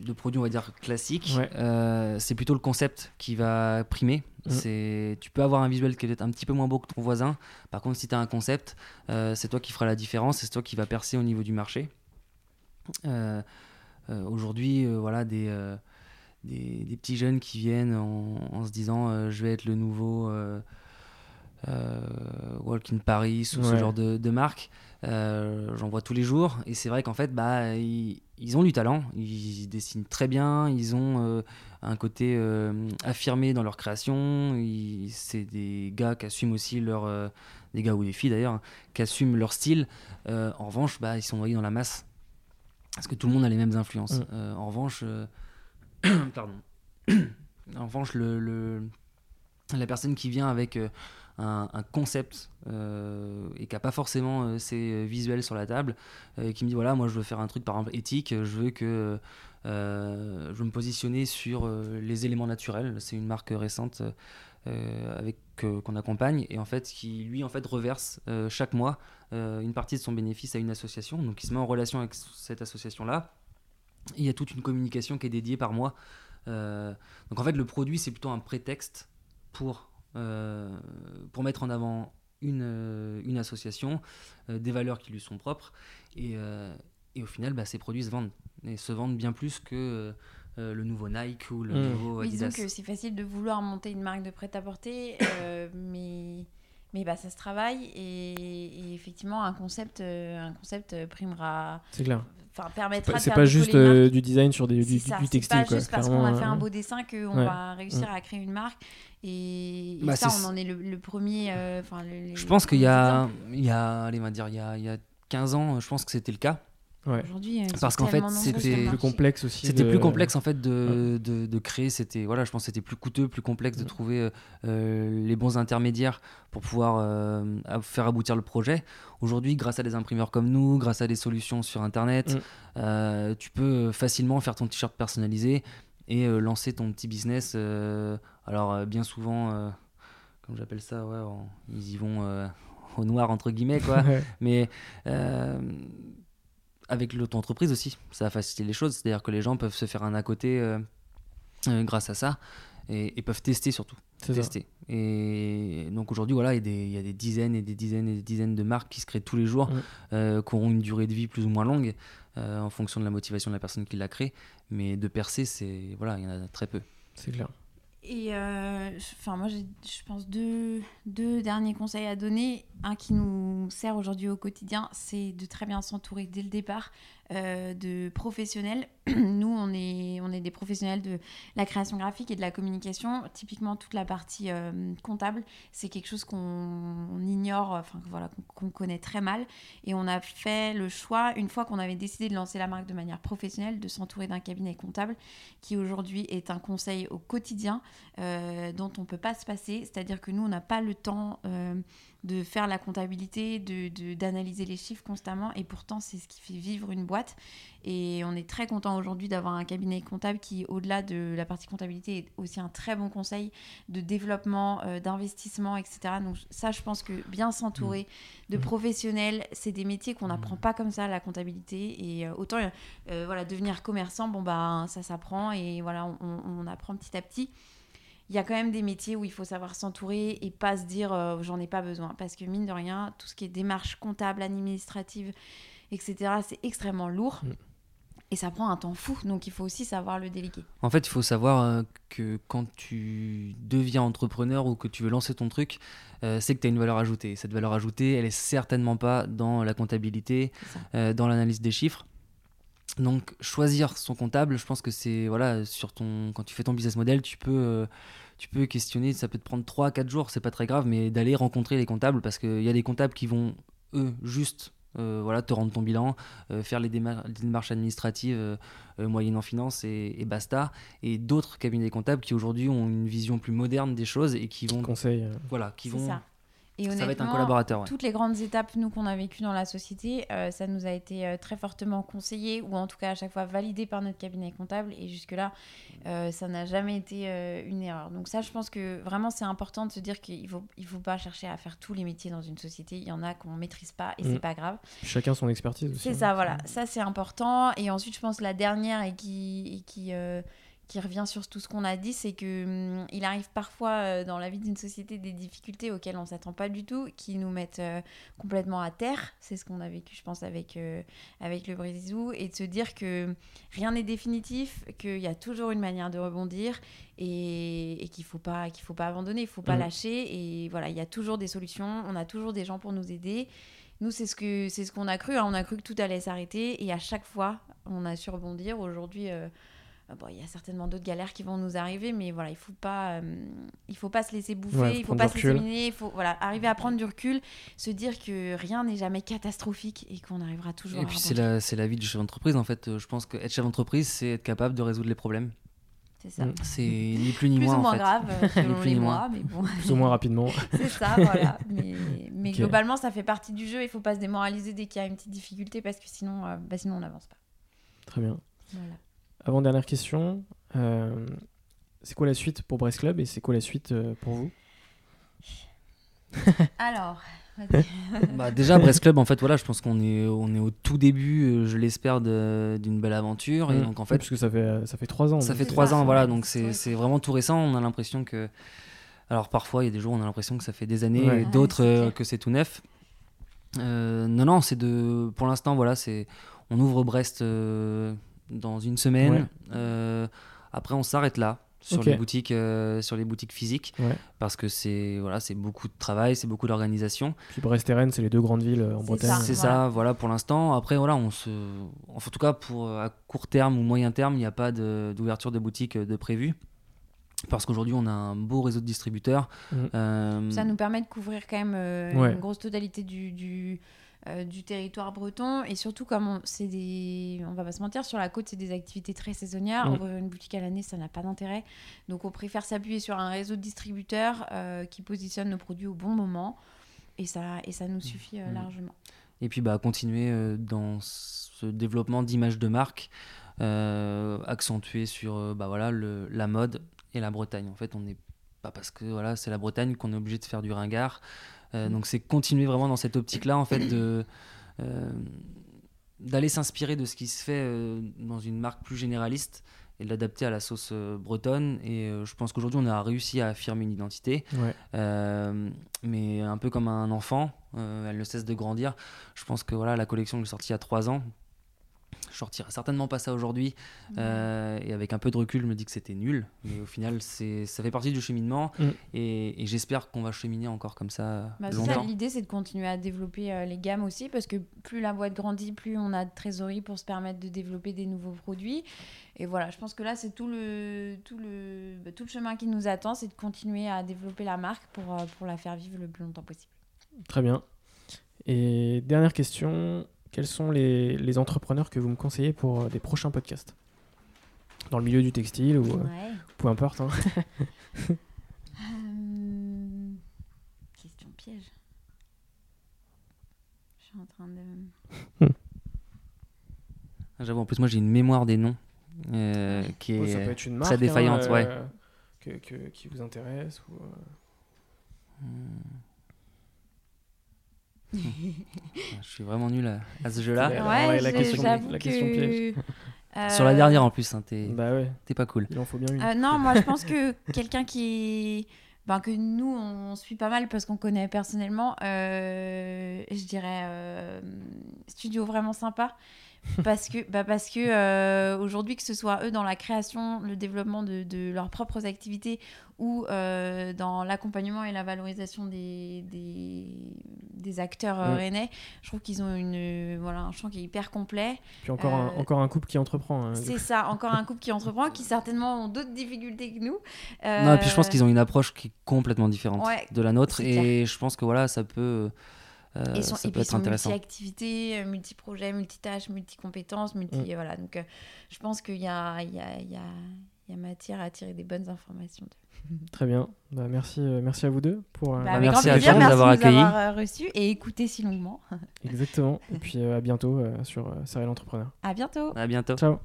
de produits, on va dire, classiques, euh, c'est plutôt le concept qui va primer. Mm. C'est, tu peux avoir un visuel qui est peut-être un petit peu moins beau que ton voisin. Par contre, si tu as un concept, euh, c'est toi qui fera la différence, c'est toi qui va percer au niveau du marché. Euh, aujourd'hui, voilà, des, des, petits jeunes qui viennent en, se disant je vais être le nouveau Walk in Paris ou ce genre de, de marque. J'en vois tous les jours. Et c'est vrai qu'en fait, bah, ils, ils ont du talent, ils dessinent très bien, ils ont euh, un côté euh, affirmé dans leur création. C'est des gars qui assument aussi leur. Euh, des gars ou des filles d'ailleurs, hein, qui assument leur style. en revanche, bah, ils sont noyés dans la masse. Parce que tout le monde a les mêmes influences. Mm. en revanche. [COUGHS] pardon. [COUGHS] en revanche, le, la personne qui vient avec un, concept euh, et qui n'a pas forcément ses euh, visuels sur la table, et qui me dit voilà, moi je veux faire un truc par exemple éthique, je veux que je me positionner sur les éléments naturels. C'est une marque récente avec qu'on accompagne et en fait qui lui en fait reverse chaque mois une partie de son bénéfice à une association. Donc il se met en relation avec cette association là. Il y a toute une communication qui est dédiée par mois. donc en fait le produit c'est plutôt un prétexte pour pour mettre en avant une, euh, une association, euh, des valeurs qui lui sont propres, et, euh, et au final, bah, ces produits se vendent, et se vendent bien plus que le nouveau Nike ou le mmh. nouveau Adidas. disons que c'est facile de vouloir monter une marque de prêt-à-porter, [COUGHS] mais mais bah, ça se travaille et, effectivement un concept un concept primera c'est clair enfin permettra c'est pas, juste du design sur des, du, du, textile c'est pas juste parce qu'on a fait un beau dessin qu'on va réussir à créer une marque. Et, bah, ça, on en est le, premier. Euh, je pense qu'il y a, il y a, allez, on va dire, il y a, il y a 15 ans, je pense que c'était le cas. Ouais. Aujourd'hui, parce qu'en fait, c'était plus complexe aussi. C'était plus complexe en fait de, de, de créer. C'était voilà, je pense c'était plus coûteux, plus complexe de trouver euh, les bons intermédiaires pour pouvoir euh, faire aboutir le projet. Aujourd'hui, grâce à des imprimeurs comme nous, grâce à des solutions sur Internet, mm. tu peux facilement faire ton t-shirt personnalisé et lancer ton petit business alors, euh, bien souvent, euh, comme j'appelle ça, ouais, ils y vont euh, au noir, entre guillemets, quoi. [LAUGHS] Mais avec l'auto-entreprise aussi, ça a facilité les choses. C'est-à-dire que les gens peuvent se faire un à côté grâce à ça et, peuvent tester surtout. Tester. Et donc aujourd'hui, voilà, il y, a des dizaines et des dizaines et des dizaines de marques qui se créent tous les jours, qui auront une durée de vie plus ou moins longue en fonction de la motivation de la personne qui l'a créé. Mais de percer, c'est voilà, il y en a très peu. C'est clair. Et euh, enfin, moi, j'ai, je pense, deux, deux derniers conseils à donner. Un qui nous sert aujourd'hui au quotidien, c'est de très bien s'entourer dès le départ euh, de professionnels. [CLEARS THROAT] Nous, on est, on est des professionnels de la création graphique et de la communication. Typiquement, toute la partie euh, comptable, c'est quelque chose qu'on ignore, enfin voilà, qu'on connaît très mal. Et on a fait le choix, une fois qu'on avait décidé de lancer la marque de manière professionnelle, de s'entourer d'un cabinet comptable qui aujourd'hui est un conseil au quotidien euh, dont on ne peut pas se passer. C'est-à-dire que nous, on n'a pas le temps de faire la comptabilité, de, d'analyser les chiffres constamment. Et pourtant, c'est ce qui fait vivre une boîte. Et on est très content aujourd'hui d'avoir un cabinet comptable qui, au-delà de la partie comptabilité, est aussi un très bon conseil de développement, euh, d'investissement, etc. Donc ça, je pense que bien s'entourer de mmh. professionnels, c'est des métiers qu'on n'apprend mmh. pas comme ça, la comptabilité. Et euh, autant, euh, voilà, devenir commerçant, bon, bah, ça s'apprend. Et voilà, on, on apprend petit à petit il y a quand même des métiers où il faut savoir s'entourer et pas se dire euh, j'en ai pas besoin. Parce que mine de rien, tout ce qui est démarche comptable, administrative, etc., c'est extrêmement lourd. Mm. Et ça prend un temps fou, donc il faut aussi savoir le déléguer. En fait, il faut savoir euh, que quand tu deviens entrepreneur ou que tu veux lancer ton truc, euh, c'est que tu as une valeur ajoutée. Cette valeur ajoutée, elle est certainement pas dans la comptabilité, dans l'analyse des chiffres. Donc choisir son comptable, je pense que c'est voilà sur ton quand tu fais ton business model, tu peux euh, tu peux questionner, ça peut te prendre 3 4 jours, c'est pas très grave mais d'aller rencontrer les comptables parce qu'il y a des comptables qui vont eux juste euh, voilà, te rendre ton bilan, euh, faire les, démarches administratives moyennant finance et, et, basta. Et d'autres cabinets comptables qui aujourd'hui ont une vision plus moderne des choses et qui vont. Conseil. Voilà, qui vont. Ça. Et ça va être un collaborateur. Toutes les grandes étapes, nous, qu'on a vécues dans la société, euh, ça nous a été euh, très fortement conseillé, ou en tout cas à chaque fois validé par notre cabinet comptable. Et jusque-là, euh, ça n'a jamais été une erreur. Donc ça, je pense que vraiment, c'est important de se dire qu'il ne faut, il faut pas chercher à faire tous les métiers dans une société. Il y en a qu'on ne maîtrise pas et ce c'est mm. pas grave. Chacun son expertise aussi. C'est ça, hein. voilà. Ça, c'est important. Et ensuite, je pense la dernière et qui... Et qui qui revient sur tout ce qu'on a dit, c'est que hum, il arrive parfois euh, dans la vie d'une société des difficultés auxquelles on s'attend pas du tout, qui nous mettent euh, complètement à terre. C'est ce qu'on a vécu, je pense, avec euh, avec le Brésil, et de se dire que rien n'est définitif, qu'il y a toujours une manière de rebondir et, qu'il faut pas qu'il faut pas abandonner, il faut pas mmh. lâcher. Et voilà, il y a toujours des solutions, on a toujours des gens pour nous aider. Nous, c'est ce que c'est ce qu'on a cru. Hein. On a cru que tout allait s'arrêter, et à chaque fois, on a su rebondir. Aujourd'hui ah bon, il y a certainement d'autres galères qui vont nous arriver, mais voilà, il faut pas, euh, il faut pas se laisser bouffer, il faut pas se laisser il faut voilà, arriver à prendre du recul, se dire que rien n'est jamais catastrophique et qu'on arrivera toujours. Et puis c'est la, c'est la vie du chef d'entreprise en fait. Je pense que être chef d'entreprise, c'est être capable de résoudre les problèmes. C'est ça. Mm. C'est [LAUGHS] ni plus ni moins. Plus ou moins en grave, euh, [LAUGHS] selon les mois, mais bon. Plus ou moins rapidement. [LAUGHS] c'est ça, voilà. Mais, mais globalement, ça fait partie du jeu. Il faut pas se démoraliser dès qu'il y a une petite difficulté parce que sinon, euh, bah, sinon on n'avance pas. Très bien. Voilà. Avant dernière question, euh, c'est quoi la suite pour Brest Club et c'est quoi la suite euh, pour vous? [LAUGHS] Alors, [LAUGHS] Bah, déjà, Brest Club, en fait, voilà, je pense qu'on est, on est au tout début, euh, je l'espère, de- d'une belle aventure. Et Mm. donc, en Oui, fait, parce que ça fait ça fait trois ans. ça fait trois ans, voilà, donc c'est c'est vraiment tout récent. On a l'impression que. Alors, parfois, il y a des jours où on a l'impression que ça fait des années, Ouais. et d'autres euh, clair. que c'est tout neuf. Euh, non, non, c'est de. Pour l'instant, voilà, c'est. On ouvre Brest euh, dans une semaine. Ouais. Euh, après, on s'arrête là. Sur les boutiques, euh, sur les boutiques physiques, Ouais. parce que c'est voilà, c'est beaucoup de travail, c'est beaucoup d'organisation. Puis Brest et Rennes, c'est les deux grandes villes euh, en C'est Bretagne. ça. C'est Voilà. ça, voilà pour l'instant. Après, voilà, on se, en tout cas pour à court terme ou moyen terme, il n'y a pas de- d'ouverture de boutique euh, de prévu. Parce qu'aujourd'hui, on a un beau réseau de distributeurs. Euh, ça nous permet de couvrir quand même euh, Ouais. une grosse totalité du, du, euh, du territoire breton. Et surtout, comme on, c'est des, on va pas se mentir, sur la côte, c'est des activités très saisonnières. Mhm. Ouvrir une boutique à l'année, ça n'a pas d'intérêt. Donc, on préfère s'appuyer sur un réseau de distributeurs euh, qui positionnent nos produits au bon moment. Et ça, et ça nous suffit euh, Mhm. largement. Et puis, bah, continuer dans ce développement d'image de marque, accentué sur bah, voilà, le, la mode et la Bretagne. En fait, on n'est pas parce que voilà, c'est la Bretagne qu'on est obligé de faire du ringard. Euh, donc, c'est continuer vraiment dans cette optique-là, en fait, de. euh, d'aller s'inspirer de ce qui se fait euh, dans une marque plus généraliste et de l'adapter à la sauce bretonne. Et je pense qu'aujourd'hui, on a réussi à affirmer une identité. Ouais. Euh, mais un peu comme un enfant, euh, elle ne cesse de grandir. Je pense que voilà, la collection que j'ai sortie il y a trois ans, je sortirai certainement pas ça aujourd'hui. Euh, et avec un peu de recul, je me dis que c'était nul. Mais au final, c'est, ça fait partie du cheminement. Mm. Et, et j'espère qu'on va cheminer encore comme ça Bah, c'est ça, longtemps. l'idée, c'est de continuer à développer euh, les gammes aussi, parce que plus la boîte grandit, plus on a de trésorerie pour se permettre de développer des nouveaux produits. Et voilà, je pense que là, c'est tout le, tout, le, bah, tout le chemin qui nous attend, c'est de continuer à développer la marque pour, euh, pour la faire vivre le plus longtemps possible. Très bien. Et dernière question, quels sont les, les entrepreneurs que vous me conseillez pour euh, des prochains podcasts? Dans le milieu du textile ou euh, Ouais. peu importe. hein. Euh, Question piège. Je suis en train de. J'avoue, en plus, moi, j'ai une mémoire des noms euh, qui est Ouais, ça peut être une marque très défaillante. hein, ouais. que, que- qui vous intéresse ou, euh, Je suis vraiment nul à, à ce jeu-là. Ouais, Ouais, ouais, la question- la question que, piège. euh, Sur la dernière en plus, hein, t'es, Bah ouais, t'es pas cool. il en faut bien une. Euh, non, moi je pense que quelqu'un qui. Ben, que nous on suit pas mal parce qu'on connaît personnellement, euh, je dirais euh, studio vraiment sympa. [LAUGHS] Parce que, bah parce que euh, aujourd'hui, que ce soit eux dans la création, le développement de, de leurs propres activités ou euh, dans l'accompagnement et la valorisation des, des, des acteurs euh, rennais, je trouve qu'ils ont une, voilà, un champ qui est hyper complet. Puis encore, un, encore un couple qui entreprend. hein. C'est ça, encore un couple qui entreprend, qui certainement ont d'autres difficultés que nous. Non, et puis je pense qu'ils ont une approche qui est complètement différente Ouais, de la nôtre. Et je pense que voilà, ça peut, euh, et, sont, ça et peut puis ils être intéressant. multi-activités, euh, multi-projets, multitâches, multi-compétences, multi... Mm. Voilà, donc euh, je pense qu'il y a, il y, a, il y, a, il y a matière à tirer des bonnes informations. [LAUGHS] Très bien. Bah, merci, euh, merci à vous deux pour. euh, Bah, Ah, merci à de nous merci avoir euh, reçus et écoutés si longuement. [LAUGHS] Exactement. Et puis euh, à bientôt euh, sur euh, Serial Entrepreneur. À bientôt À bientôt. Ciao.